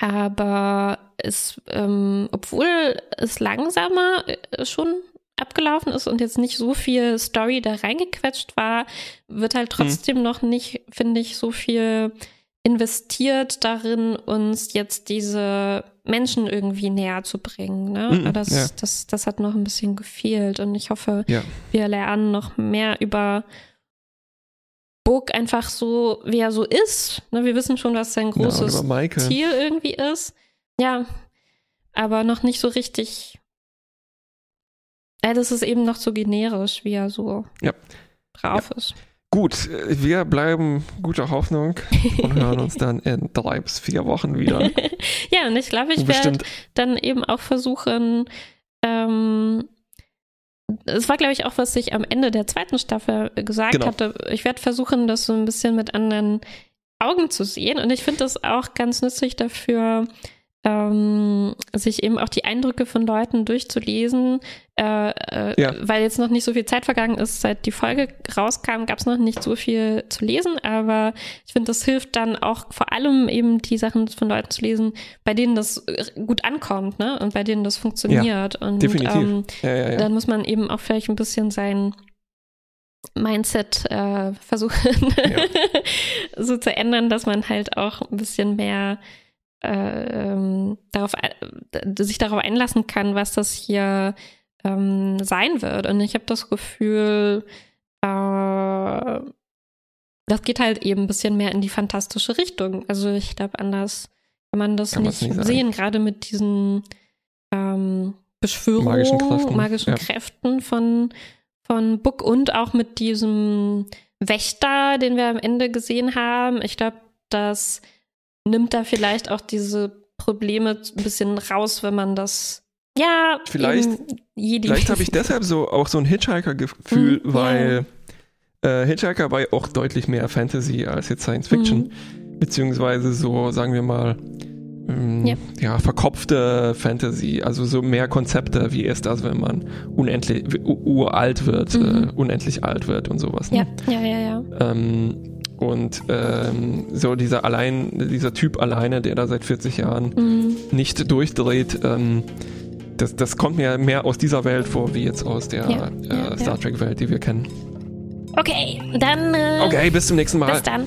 ja. Aber es, ähm, obwohl es langsamer äh, schon abgelaufen ist und jetzt nicht so viel Story da reingequetscht war, wird halt hm. trotzdem hm. noch nicht, finde ich, so viel investiert darin, uns jetzt diese Menschen irgendwie näher zu bringen. Ne? Mm, das, ja. das, das hat noch ein bisschen gefehlt und ich hoffe, ja. wir lernen noch mehr über Burg einfach so, wie er so ist. Ne? Wir wissen schon, was sein großes ja, Ziel irgendwie ist. Ja, aber noch nicht so richtig. Ja, das ist eben noch so generisch, wie er so drauf ist. Gut, wir bleiben guter Hoffnung und hören [LAUGHS] uns dann in drei bis vier Wochen wieder. [LAUGHS] ja, und ich glaube, ich werde dann eben auch versuchen, ähm, es war, glaube ich, auch, was ich am Ende der zweiten Staffel gesagt genau. hatte. Ich werde versuchen, das so ein bisschen mit anderen Augen zu sehen. Und ich finde das auch ganz nützlich dafür, ähm, sich eben auch die Eindrücke von Leuten durchzulesen, äh, äh, ja. weil jetzt noch nicht so viel Zeit vergangen ist, seit die Folge rauskam, gab es noch nicht so viel zu lesen, aber ich finde, das hilft dann auch vor allem eben die Sachen von Leuten zu lesen, bei denen das äh, gut ankommt, ne? Und bei denen das funktioniert. Ja, und definitiv. Ähm, ja, dann muss man eben auch vielleicht ein bisschen sein Mindset äh, versuchen [LAUGHS] so zu ändern, dass man halt auch ein bisschen mehr äh, darauf, äh, sich darauf einlassen kann, was das hier ähm, sein wird. Und ich habe das Gefühl, äh, das geht halt eben ein bisschen mehr in die fantastische Richtung. Also ich glaube, anders kann man das kann nicht, nicht sehen, gerade mit diesen ähm, Beschwörungen, magischen Kräften, magischen ja. Kräften von, von Book und auch mit diesem Wächter, den wir am Ende gesehen haben. Ich glaube, das nimmt da vielleicht auch diese Probleme ein bisschen raus, wenn man das ja, vielleicht, vielleicht habe ich [LAUGHS] deshalb so auch so ein Hitchhiker-Gefühl, mhm, weil äh, Hitchhiker war ja auch deutlich mehr Fantasy als jetzt Science Fiction, mhm. beziehungsweise so, sagen wir mal, ähm, ja. ja. verkopfte Fantasy, also so mehr Konzepte, wie ist das, wenn man unendlich uralt wird, mhm. äh, unendlich alt wird und sowas. Ne? Ja, ja, ja, ja. Ähm, und ähm, so dieser allein, dieser Typ alleine, der da seit 40 Jahren mhm. nicht durchdreht, ähm, das, das kommt mir mehr aus dieser Welt vor, wie jetzt aus der ja, äh, Star Trek-Welt, die wir kennen. Okay, dann. Äh, okay, bis zum nächsten Mal. Bis dann.